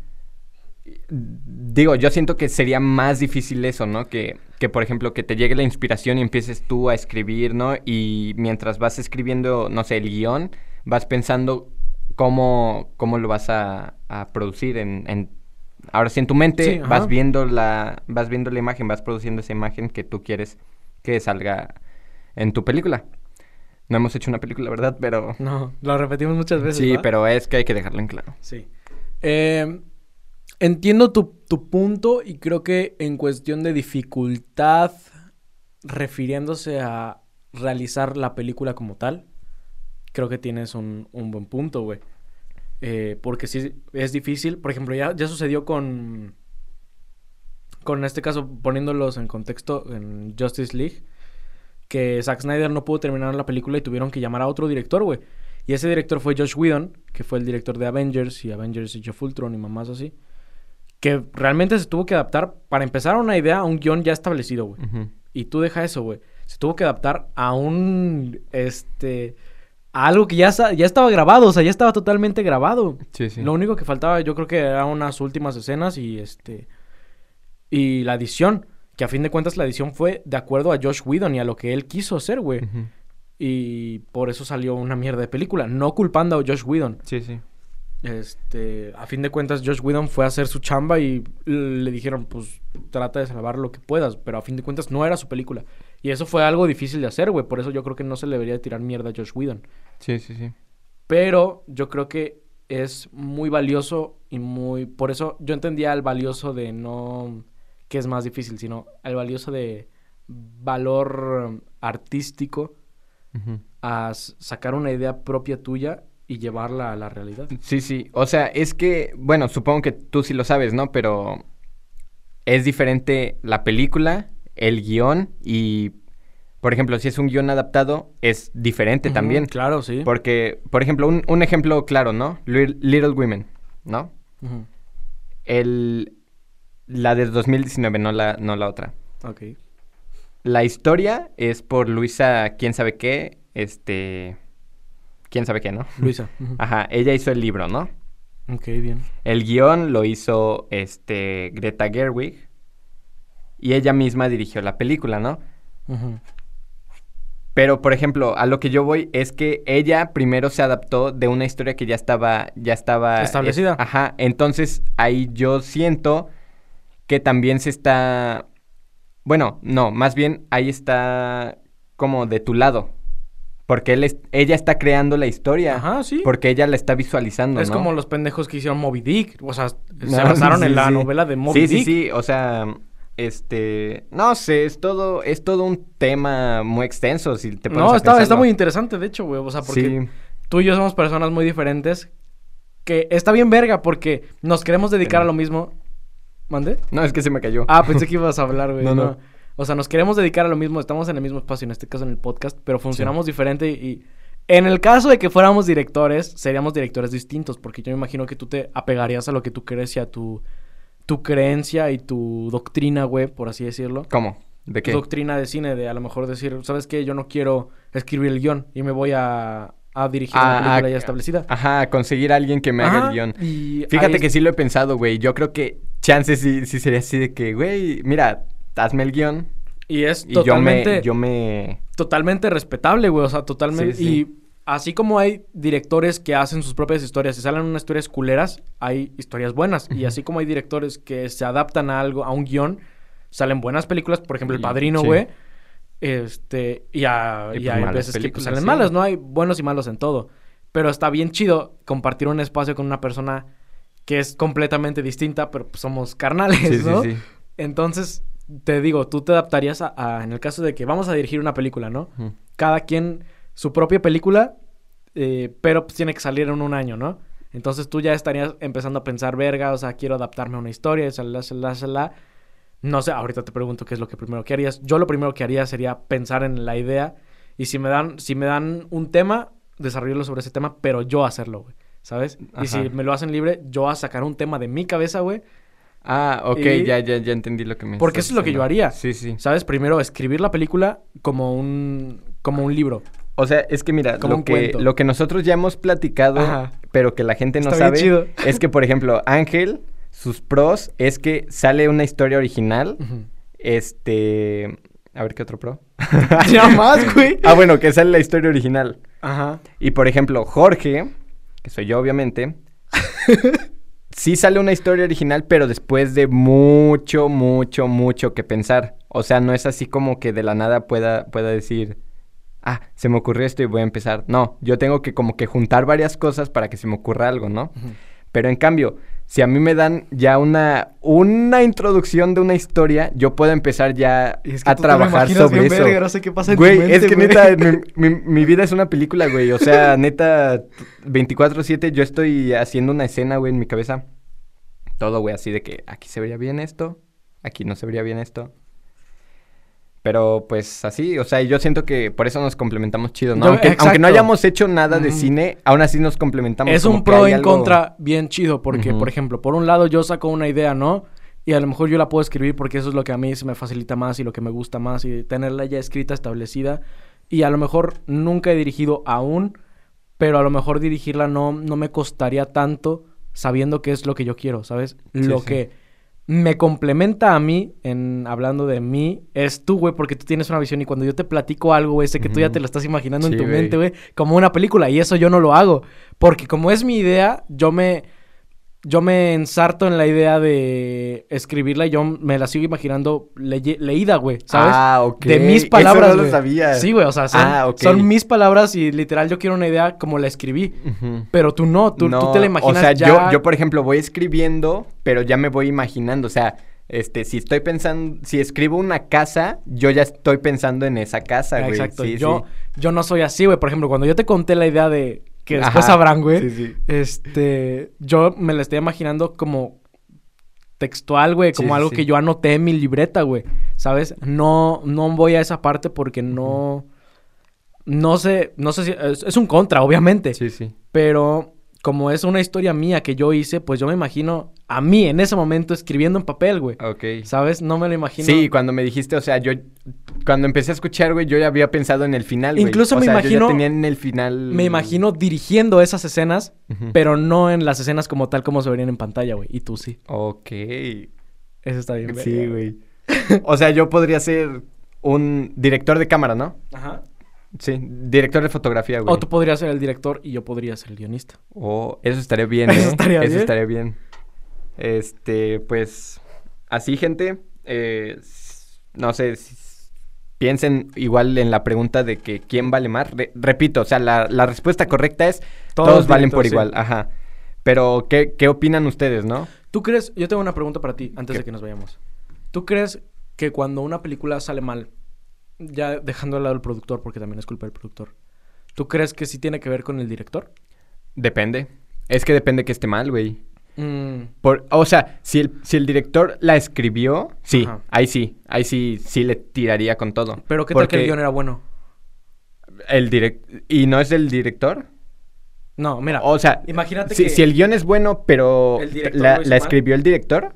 Digo, yo siento que sería más difícil eso, ¿no? Que, que, por ejemplo, que te llegue la inspiración y empieces tú a escribir, ¿no? Y mientras vas escribiendo, no sé, el guion, vas pensando cómo, cómo lo vas a, a producir en, en- Ahora sí, en tu mente Sí, ajá. vas viendo la... Vas viendo la imagen, vas produciendo esa imagen que tú quieres que salga en tu película. No hemos hecho una película, ¿verdad? Pero... No, lo repetimos muchas veces. Sí, ¿verdad? pero es que hay que dejarlo en claro. Sí. Eh, entiendo tu, tu punto y creo que en cuestión de dificultad, refiriéndose a realizar la película como tal, creo que tienes un, un buen punto, güey. Eh, porque sí es difícil. Por ejemplo, ya, ya sucedió con. Con este caso, poniéndolos en contexto, en Justice League. Que Zack Snyder no pudo terminar la película y tuvieron que llamar a otro director, güey. Y ese director fue Josh Whedon, que fue el director de Avengers y Avengers y of Ultron y mamás así. Que realmente se tuvo que adaptar, para empezar, a una idea, a un guion ya establecido, güey. Y tú deja eso, güey. Se tuvo que adaptar a un, este, a algo que ya, ya estaba grabado, o sea, ya estaba totalmente grabado. Sí, sí. Lo único que faltaba, yo creo que eran unas últimas escenas y este, y la edición. Que a fin de cuentas la edición fue de acuerdo a Josh Whedon y a lo que él quiso hacer, güey. Y por eso salió una mierda de película. No culpando a Josh Whedon. Sí, sí. Este, a fin de cuentas, Josh Whedon fue a hacer su chamba y le dijeron, pues, trata de salvar lo que puedas. Pero a fin de cuentas no era su película. Y eso fue algo difícil de hacer, güey. Por eso yo creo que no se le debería tirar mierda a Josh Whedon. Sí, sí, sí. Pero yo creo que es muy valioso y muy... Por eso yo entendía el valioso de no... que es más difícil, sino el valioso de valor um, artístico a sacar una idea propia tuya y llevarla a la realidad. Sí, sí. O sea, es que, bueno, supongo que tú sí lo sabes, ¿no? Pero es diferente la película, el guion y, por ejemplo, si es un guion adaptado, es diferente también. Claro, sí. Porque, por ejemplo, un, un ejemplo claro, ¿no? Li- Little Women, ¿no? Ujú, El, la de 2019, no la, no la otra. Ok. La historia es por Luisa, quién sabe qué, este... quién sabe qué, ¿no? Luisa. Ajá, ella hizo el libro, ¿no? Ok, bien. El guion lo hizo este Greta Gerwig y ella misma dirigió la película, ¿no? Ujú. Pero por ejemplo, a lo que yo voy es que ella primero se adaptó de una historia que ya estaba ya estaba es- Establecida. ajá, entonces ahí yo siento que también se está bueno, no, más bien ahí está como de tu lado. Porque él es- ella está creando la historia. Ajá, sí. Porque ella la está visualizando, Es ¿no? como los pendejos que hicieron Moby Dick. O sea, se No, basaron sí, en la sí. novela de Moby Sí, Dick. sí, sí, o sea, este, no sé, es todo, es todo un tema muy extenso, si te No, está, está muy interesante, de hecho, güey. O sea, porque Sí, tú y yo somos personas muy diferentes. Que está bien verga porque nos queremos dedicar a lo mismo. ¿Mande? no, es que se me cayó. Ah, pensé que ibas a hablar, güey. No, No, no. O sea, nos queremos dedicar a lo mismo. Estamos en el mismo espacio, en este caso en el podcast, pero funcionamos diferente y... En el caso de que fuéramos directores, seríamos directores distintos, porque yo me imagino que tú te apegarías a lo que tú crees y a tu, tu creencia y tu doctrina, güey, por así decirlo. ¿Cómo? ¿De qué? doctrina de cine, de a lo mejor decir, ¿sabes qué? Yo no quiero escribir el guion y me voy a, a dirigir una Ah, película ah, ya establecida. Ajá, conseguir a alguien que me haga el guion. y Fíjate que es- sí lo he pensado, güey. Yo creo que chances sí, sí sería así de que, güey, mira, hazme el guion Y es y totalmente, yo me, yo me... totalmente respetable, güey. O sea, totalmente. Sí, sí. Y así como hay directores que hacen sus propias historias y salen unas historias culeras, hay historias buenas. Y así como hay directores que se adaptan a algo, a un guion, salen buenas películas. Por ejemplo, El Padrino, sí. güey. Este, y, a- Y y pues hay veces que pues, salen sí. malas, ¿no? Hay buenos y malos en todo. Pero está bien chido compartir un espacio con una persona que es completamente distinta, pero pues, somos carnales, Sí, ¿no? sí, sí. Entonces, te digo, tú te adaptarías a, a- en el caso de que vamos a dirigir una película, ¿no? Cada quien su propia película, eh, pero pues tiene que salir en un año, ¿no? Entonces tú ya estarías empezando a pensar, verga, o sea, quiero adaptarme a una historia, shalala, shalala, shalala. No sé, ahorita te pregunto qué es lo que primero que harías. Yo lo primero que haría sería pensar en la idea y si me dan, si me dan un tema, desarrollarlo sobre ese tema, pero yo hacerlo, güey. ¿Sabes? Y si Ajá. me lo hacen libre, yo a sacar un tema de mi cabeza, güey, Ah, ok, Y- ya, ya, ya entendí lo que me Porque eso es lo que yo haría. Sí, sí. ¿Sabes? Primero escribir la película como un como un libro. O sea, es que mira, lo que, lo que nosotros ya hemos platicado, Ajá. pero que la gente no Está sabe, chido. es que, por ejemplo, Ángel, sus pros es que sale una historia original, este... A ver, ¿qué otro pro? Ya más, güey. ah, bueno, que sale la historia original. Ajá. Y, por ejemplo, Jorge, que soy yo, obviamente, sí sale una historia original, pero después de mucho, mucho, mucho que pensar. O sea, no es así como que de la nada pueda, pueda decir, ah, se me ocurrió esto y voy a empezar. No, yo tengo que como que juntar varias cosas para que se me ocurra algo, ¿no? Pero en cambio, si a mí me dan ya una, una introducción de una historia, yo puedo empezar ya Y es que a tú trabajar sobre bien eso. verga, no sé qué pasa en tu Güey, mente, es que güey. neta, mi, mi- mi vida es una película, güey. O sea, neta, 24-7 yo estoy haciendo una escena, güey, en mi cabeza. Todo, güey, así de que aquí se vería bien esto, aquí no se vería bien esto. Pero pues así, o sea, yo siento que por eso nos complementamos chido, ¿no? Yo- aunque, aunque no hayamos hecho nada de cine, aún así nos complementamos. Es un pro en algo- contra bien chido, porque, por ejemplo, por un lado yo saco una idea, ¿no? Y a lo mejor yo la puedo escribir porque eso es lo que a mí se me facilita más y lo que me gusta más y tenerla ya escrita, establecida. Y a lo mejor nunca he dirigido aún, pero a lo mejor dirigirla no, no me costaría tanto sabiendo qué es lo que yo quiero, ¿sabes? lo sí. que me complementa a mí, en hablando de mí, es tú, güey, porque tú tienes una visión y cuando yo te platico algo, güey, sé que tú ya te lo estás imaginando en tu mente, güey, como una película y eso yo no lo hago, porque como es mi idea, yo me yo me ensarto en la idea de escribirla y yo me la sigo imaginando leída, güey, ¿sabes? Ah, ok. De mis Eso palabras, no lo sabía. Sí, güey, o sea, son, Ah, son mis palabras y literal yo quiero una idea como la escribí. Pero tú no, tú, tú No, te la imaginas O sea, ya... yo, yo, por ejemplo, voy escribiendo, pero ya me voy imaginando. O sea, este, si estoy pensando, si escribo una casa, yo ya estoy pensando en esa casa, güey. Exacto. Sí, yo, sí. yo no soy así, güey. Por ejemplo, cuando yo te conté la idea de que después Ajá, sabrán, güey. sí, sí. Este, yo me la estoy imaginando como textual, güey, como Sí, algo que yo anoté en mi libreta, güey. ¿Sabes? No, no voy a esa parte porque no, no sé, no sé si es, es un contra, obviamente. Sí, sí. Pero como es una historia mía que yo hice, pues yo me imagino a mí en ese momento escribiendo en papel, güey. Ok. ¿Sabes? No me lo imagino. Sí, cuando me dijiste, o sea, yo cuando empecé a escuchar, güey, yo ya había pensado en el final, güey. Incluso O me sea, yo imagino- ya tenía en el final. Me imagino dirigiendo esas escenas, pero no en las escenas como tal como se verían en pantalla, güey. Y tú sí. Ok. Eso está bien. Sí, verga, güey. O sea, yo podría ser un director de cámara, ¿no? Ajá. Sí, director de fotografía, güey. O tú podrías ser el director y yo podría ser el guionista. Oh, eso estaría bien, ¿eh? Eso estaría Eso bien. estaría bien. Este, pues, así, gente. eh, no sé, piensen igual en la pregunta de que quién vale más. Re- repito, o sea, la, la respuesta correcta es todos, Todos valen por igual. Ajá. Pero, ¿qué, ¿qué opinan ustedes, no? ¿Tú crees? Yo tengo una pregunta para ti antes ¿Qué? de que nos vayamos. ¿Tú crees que cuando una película sale mal, ya dejando de lado el productor, porque también es culpa del productor, ¿tú crees que sí tiene que ver con el director? Depende. Es que depende que esté mal, güey. Mm, Por, o sea, si el, si el director la escribió, sí, Ajá. ahí sí, ahí sí, sí le tiraría con todo. pero ¿qué tal que el guion era bueno? el direct ¿Y no es del director? No, mira. O sea, imagínate si, que... si el guion es bueno, pero ¿El la, escribió el director,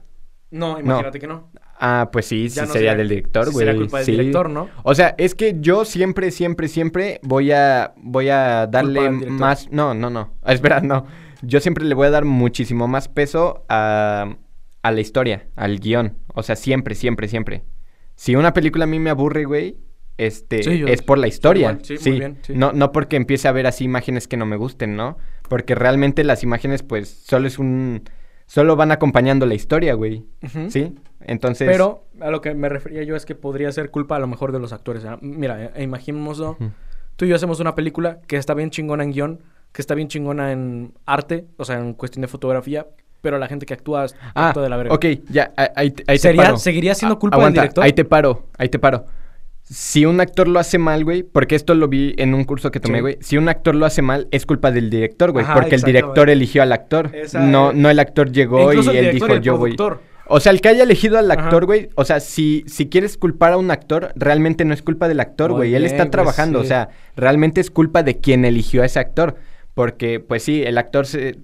No, imagínate que no. Ah, pues sí, sí no sería sería- del director, sí güey. sería culpa del sí. director, ¿no? O sea, es que yo siempre, siempre, siempre voy a, voy a darle más, no, no, no, Ah, espera, no. Yo siempre le voy a dar muchísimo más peso a, a la historia, al guion. O sea, siempre, siempre, siempre. Si una película a mí me aburre, güey, este, Sí, yo- es por la historia. igual, sí, muy bien, sí. No, no porque empiece a ver así imágenes que no me gusten, ¿no? Porque realmente las imágenes, pues, solo es un... Solo van acompañando la historia, güey. ¿Sí? Entonces... Pero a lo que me refería yo es que podría ser culpa a lo mejor de los actores. ¿eh? Mira, eh, imaginémoslo. Ujú. Tú y yo hacemos una película que está bien chingona en guion, que está bien chingona en arte, o sea, en cuestión de fotografía, pero la gente que actúa, Ah, actúa de la verga. ok, ya, ahí, ahí te- paro. ¿seguiría siendo culpa del director? Ahí te paro, ahí te paro. Si un actor lo hace mal, güey, porque esto lo vi en un curso que tomé, Sí. güey. Si un actor lo hace mal, es culpa del director, güey. Ajá, porque el director eligió al actor. Esa- no, no el actor llegó y el él dijo y el yo voy. O sea, el que haya elegido al actor, güey. O sea, si, si quieres culpar a un actor, realmente no es culpa del actor, güey. Él está trabajando. O sí. sea, realmente es culpa de quien eligió a ese actor. Porque, pues sí, el actor se-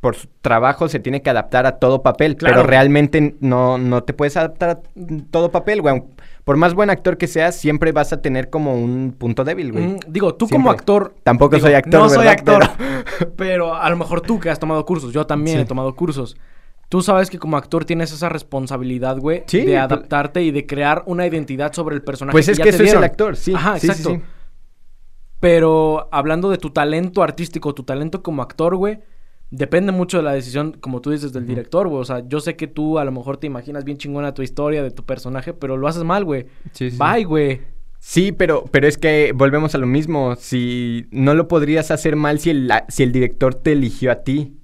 por su trabajo se tiene que adaptar a todo papel. Claro. Pero realmente no, no te puedes adaptar a todo papel, güey. Por más buen actor que seas, siempre vas a tener como un punto débil, güey. Mm, digo, tú Siempre. como actor. Tampoco digo, soy actor, No soy actor. Pero... a lo mejor tú que has tomado cursos, yo también Sí. he tomado cursos. Tú sabes que como actor tienes esa responsabilidad, güey, Sí, de adaptarte y de crear una identidad sobre el personaje. Pues es ya que eso es el actor, sí. Ajá, sí, exacto. sí. Pero hablando de tu talento artístico, tu talento como actor, güey, depende mucho de la decisión, como tú dices, del director, güey. O sea, yo sé que tú a lo mejor te imaginas bien chingona tu historia de tu personaje, pero lo haces mal, güey. Sí, sí, sí. Bye, güey. Sí, pero, pero es que volvemos a lo mismo. Si no lo podrías hacer mal si el, si el director te eligió a ti.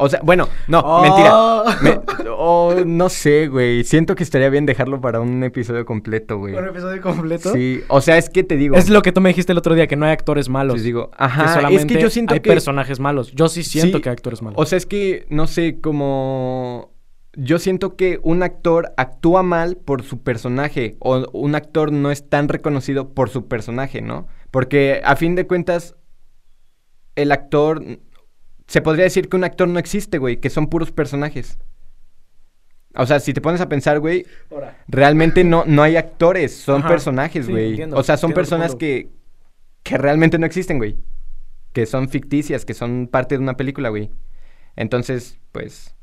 O sea, bueno, no, Oh. mentira. Me- oh, no sé, güey. Siento que estaría bien dejarlo para un episodio completo, güey. ¿Un episodio completo? Sí, o sea, es que te digo. Es lo que tú me dijiste el otro día, que no hay actores malos. Te digo, que ajá, es solamente que yo siento hay que. personajes malos. Yo sí siento Sí, que hay actores malos. O sea, es que, no sé, como... yo siento que un actor actúa mal por su personaje o un actor no es tan reconocido por su personaje, ¿no? Porque a fin de cuentas el actor se podría decir que un actor no existe, güey, que son puros personajes. O sea, si te pones a pensar, güey, realmente no, no hay actores, son personajes, güey. o sea, son personas que, que realmente no existen, güey. Que son ficticias, que son parte de una película, güey. Entonces, pues,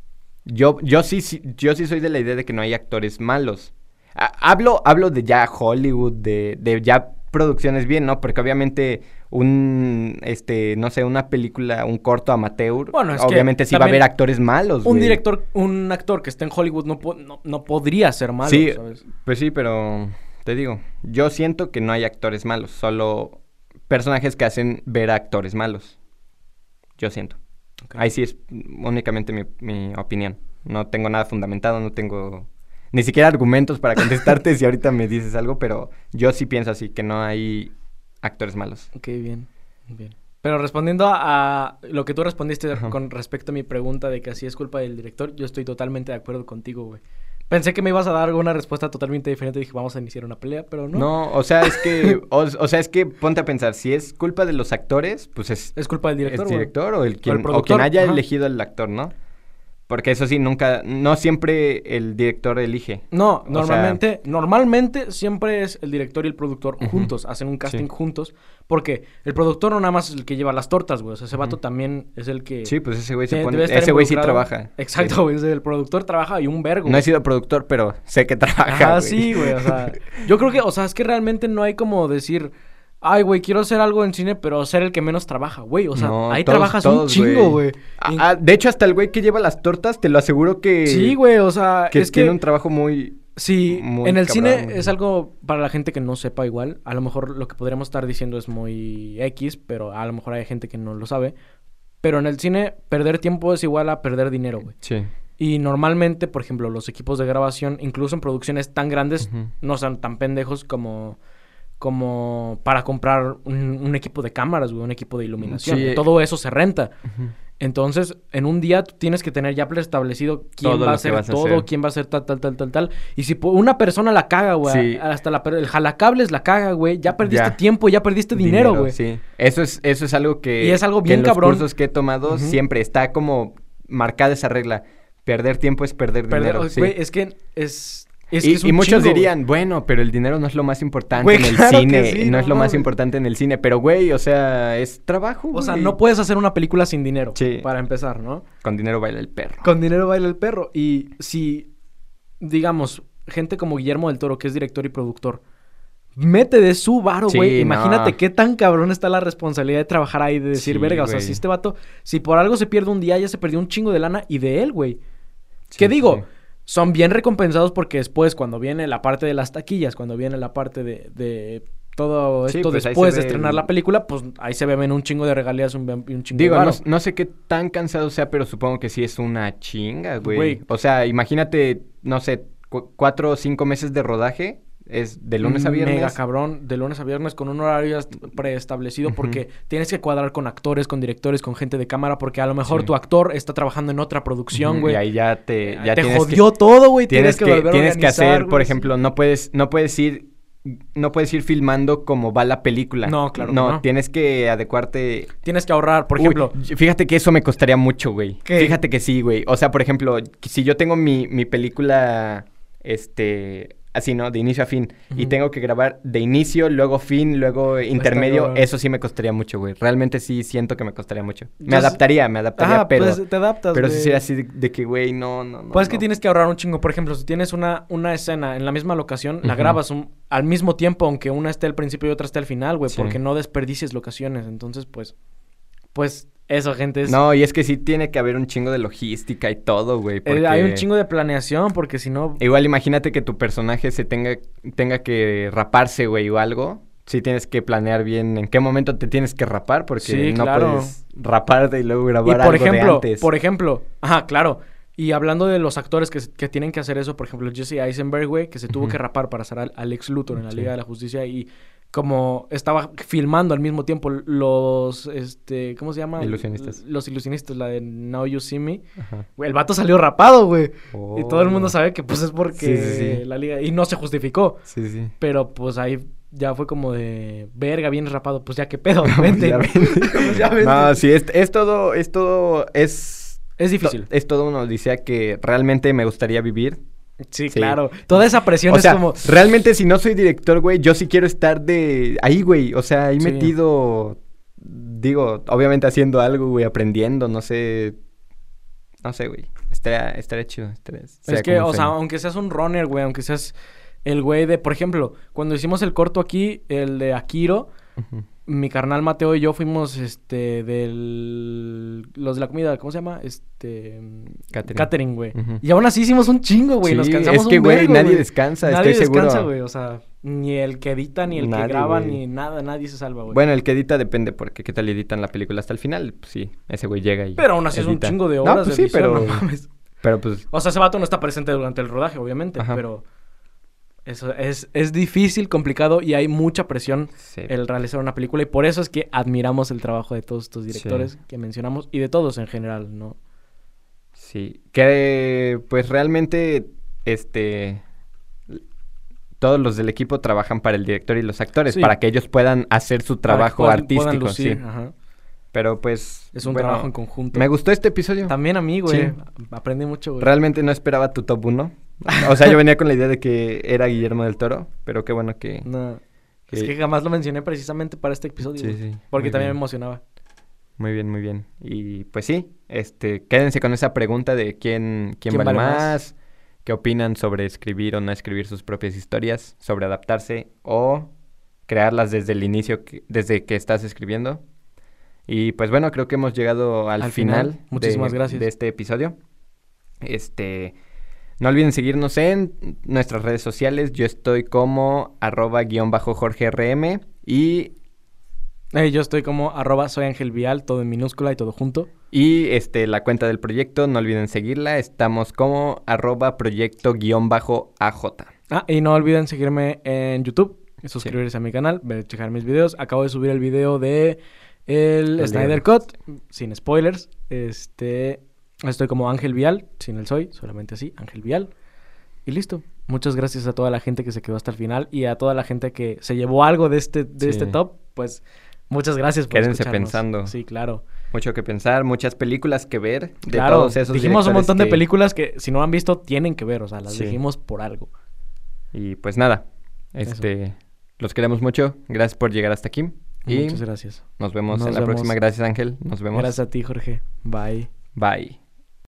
yo, yo, sí, sí, yo sí soy de la idea de que no hay actores malos. hablo, hablo de ya Hollywood, de, de ya producciones bien, ¿no? Porque obviamente un, este, no sé, una película, un corto amateur, bueno, obviamente sí va a haber actores malos. Un director, un actor que esté en Hollywood no, no, podría ser malo, sí, Pues sí, pero te digo, yo siento que no hay actores malos, solo personajes que hacen ver a actores malos. Yo siento. Ahí sí es únicamente mi, mi opinión. No tengo nada fundamentado, no tengo ni siquiera argumentos para contestarte si ahorita me dices algo, pero yo sí pienso así, que no hay actores malos. Ok, bien, bien. Pero respondiendo a, lo que tú respondiste con respecto a mi pregunta de que así es culpa del director, yo estoy totalmente de acuerdo contigo, güey. Pensé que me ibas a dar alguna respuesta totalmente diferente. Dije, vamos a iniciar una pelea, pero no. No, o sea, es que, o, sea, es que ponte a pensar, si es culpa de los actores, pues es... Es culpa del director, ¿Es director o, el quien, o, quien haya elegido el actor, ¿no? Porque eso sí, nunca, no siempre el director elige. No, normalmente, normalmente siempre es el director y el productor juntos, hacen un casting juntos, porque el productor no nada más es el que lleva las tortas, güey, o sea, ese vato también es el que... Sí, pues ese güey se pone, ese güey sí trabaja. Exacto, güey, el productor trabaja y un vergo. No he sido productor, pero sé que trabaja, Ah, sí, güey, o sea, yo creo que, o sea, es que realmente no hay como decir ay, güey, quiero hacer algo en cine, pero ser el que menos trabaja, güey. O sea, ahí trabajas un chingo, güey. Ah, ah, de hecho, hasta el güey que lleva las tortas, te lo aseguro que. Sí, güey, o sea. Que tiene un trabajo muy. Sí, en el cine es algo para la gente que no sepa igual. A lo mejor lo que podríamos estar diciendo es muy X, pero a lo mejor hay gente que no lo sabe. Pero en el cine, perder tiempo es igual a perder dinero, güey. Sí. Y normalmente, por ejemplo, los equipos de grabación, incluso en producciones tan grandes, no son tan pendejos como como para comprar un, equipo de cámaras, güey, un equipo de iluminación. Todo eso se renta. Entonces, en un día tú tienes que tener ya preestablecido quién va a hacer todo, quién va a hacer tal, tal, tal, tal, tal. Y si una persona la caga, güey, hasta la, el jalacables la caga, güey, ya perdiste tiempo, ya perdiste dinero, güey. Sí, eso es, eso es algo que... Y es algo bien en cabrón. los cursos que he tomado siempre está como marcada esa regla. Perder tiempo es perder, dinero. Güey, es que es y, muchos dirían, bueno, pero el dinero no es lo más importante en el cine, no, es lo más importante en el cine, pero güey, o sea, es trabajo. O sea, no puedes hacer una película sin dinero, para empezar, ¿no? Con dinero baila el perro. Con dinero baila el perro. Y si, digamos, gente como Guillermo del Toro, que es director y productor, mete de su varo, güey. Imagínate qué tan cabrón está la responsabilidad de trabajar ahí, de decir, verga, o sea, si este vato, si por algo se pierde un día, ya se perdió un chingo de lana y de él, güey. ¿Qué digo? Son bien recompensados porque después, cuando viene la parte de las taquillas, cuando viene la parte de, de todo esto pues después de estrenar la película, pues ahí se ven un chingo de regalías un, un chingo Digo, de no, no, sé qué tan cansado sea, pero supongo que sí es una chinga, güey. O sea, imagínate, no sé, cuatro o cinco meses de rodaje es de lunes a viernes. Mega cabrón, de lunes a viernes con un horario preestablecido porque tienes que cuadrar con actores, con directores, con gente de cámara porque a lo mejor tu actor está trabajando en otra producción, güey. Y ahí ya te ya te jodió todo, güey. Tienes, que, tienes que hacer, por ejemplo, no puedes no puedes ir no puedes ir filmando como va la película. No, claro. No, tienes que adecuarte. Tienes que ahorrar, por ejemplo. fíjate que eso me costaría mucho, güey. Fíjate que sí, güey. O sea, por ejemplo, si yo tengo mi, mi película, este, así, ¿no? De inicio a fin. Y tengo que grabar de inicio, luego fin, luego intermedio. Eso sí me costaría mucho, güey. Realmente sí siento que me costaría mucho. Me adaptaría, me adaptaría, pero... Pues te adaptas, Pero sí sería así de, que, güey, no, no, no. Pues es que tienes que ahorrar un chingo. Por ejemplo, si tienes una, una escena en la misma locación, la grabas al mismo tiempo, aunque una esté al principio y otra esté al final, güey. Porque no desperdicies locaciones. Entonces, pues... Pues eso, gente. Es... No, y es que sí tiene que haber un chingo de logística y todo, güey. Eh, hay un chingo de planeación, porque si no. Igual imagínate que tu personaje se tenga, tenga que raparse, güey, o algo. Sí tienes que planear bien en qué momento te tienes que rapar, porque no puedes raparte y luego grabar y por ejemplo, antes. Por ejemplo, ajá, claro. Y hablando de los actores que, que, tienen que hacer eso, por ejemplo, Jesse Eisenberg, güey, que se tuvo que rapar para hacer al, Alex Luthor en la Liga de la Justicia y como estaba filmando al mismo tiempo los, este, ¿cómo se llama? Ilusionistas. Los ilusionistas, la de Now You See Me. Güey, el vato salió rapado, güey. Y todo el mundo Oh. sabe que pues es porque Sí, sí, sí. la liga... Y no se justificó. Sí, sí. Pero pues ahí ya fue como de, verga, bien rapado. Pues ya qué pedo, vente. Ya vente. Pues ya vente. No, sí, es, es todo, es todo, es... Es difícil. to- Es todo una odisea que realmente me gustaría vivir. Sí, Sí. claro. Toda esa presión O es sea, como... realmente si no soy director, güey, yo sí quiero estar de ahí, güey. O sea, ahí Sí. metido, digo, obviamente haciendo algo, güey, aprendiendo, no sé. No sé, güey. Estaría, estaría chido. estaría- Es que, o sea, aunque seas un runner, güey, aunque seas el güey de, por ejemplo, cuando hicimos el corto aquí, el de Akiro, Ujú. Mi carnal Mateo y yo fuimos, este, del... Los de la comida, ¿cómo se llama? Este... Catering. Catering, güey. Y aún así hicimos un chingo, güey. Nos Sí, cansamos es que, güey, vergo, nadie descansa, Nadie estoy seguro. descansa, güey. O sea, ni el que edita, ni el Nadie, que graba, güey. ni nada. Nadie se salva, güey. Bueno, el que edita depende porque qué tal editan la película hasta el final. Pues sí, ese güey llega y Pero aún así es un chingo de No, horas pues de sí, edición, pero, no mames. pero pues O sea, ese vato no está presente durante el rodaje, obviamente, Ajá. pero eso es, es difícil, complicado y hay mucha presión sí. el realizar una película y por eso es que admiramos el trabajo de todos estos directores Sí. que mencionamos y de todos en general, ¿no? Sí, que pues realmente, este, todos los del equipo trabajan para el director y los actores, Sí. para que ellos puedan hacer su trabajo puedan- puedan artístico, lucir, sí. ajá. Pero pues, Es un bueno, trabajo en conjunto. Me gustó este episodio. También a mí, güey. Sí. Aprendí mucho, güey. Realmente no esperaba tu top 1. O sea, yo venía con la idea de que era Guillermo del Toro, pero qué bueno que... No. Es que- jamás lo mencioné precisamente para este episodio. Sí, sí, Porque también bien. me emocionaba. Muy bien, muy bien. Y pues sí, este, quédense con esa pregunta de quién, quién, ¿Quién vale, vale más? más, qué opinan sobre escribir o no escribir sus propias historias, sobre adaptarse o crearlas desde el inicio, que- desde que estás escribiendo. Y pues bueno, creo que hemos llegado al, Al final. final, Muchísimas de, gracias. de este episodio. Este, no olviden seguirnos en nuestras redes sociales. Yo estoy como arroba guion bajo Jorge RM y Eh, yo estoy como arroba soy Ángel Vial, todo en minúscula y todo junto. Y este, la cuenta del proyecto, no olviden seguirla. Estamos como arroba proyecto guion bajo AJ. Ah, y no olviden seguirme en YouTube, suscribirse a mi canal, ver, checar mis videos. Acabo de subir el video de el El Snyder de- Cut, sin spoilers. Este, estoy como Ángel Vial, sin el soy, solamente así, Ángel Vial. Y listo. Muchas gracias a toda la gente que se quedó hasta el final y a toda la gente que se llevó algo de este, de Sí. este top. Pues muchas gracias por Quédense pensando. Sí, claro. Mucho que pensar, muchas películas que ver. De claro, todos esos dijimos un montón de películas que si no han visto tienen que ver, o sea, las Sí. dijimos por algo. Y pues nada, Eso. este, los queremos mucho. Gracias por llegar hasta aquí. Y Muchas gracias. nos vemos Nos en la vemos. próxima. Gracias, Ángel. Nos vemos. Gracias a ti, Jorge. Bye. Bye.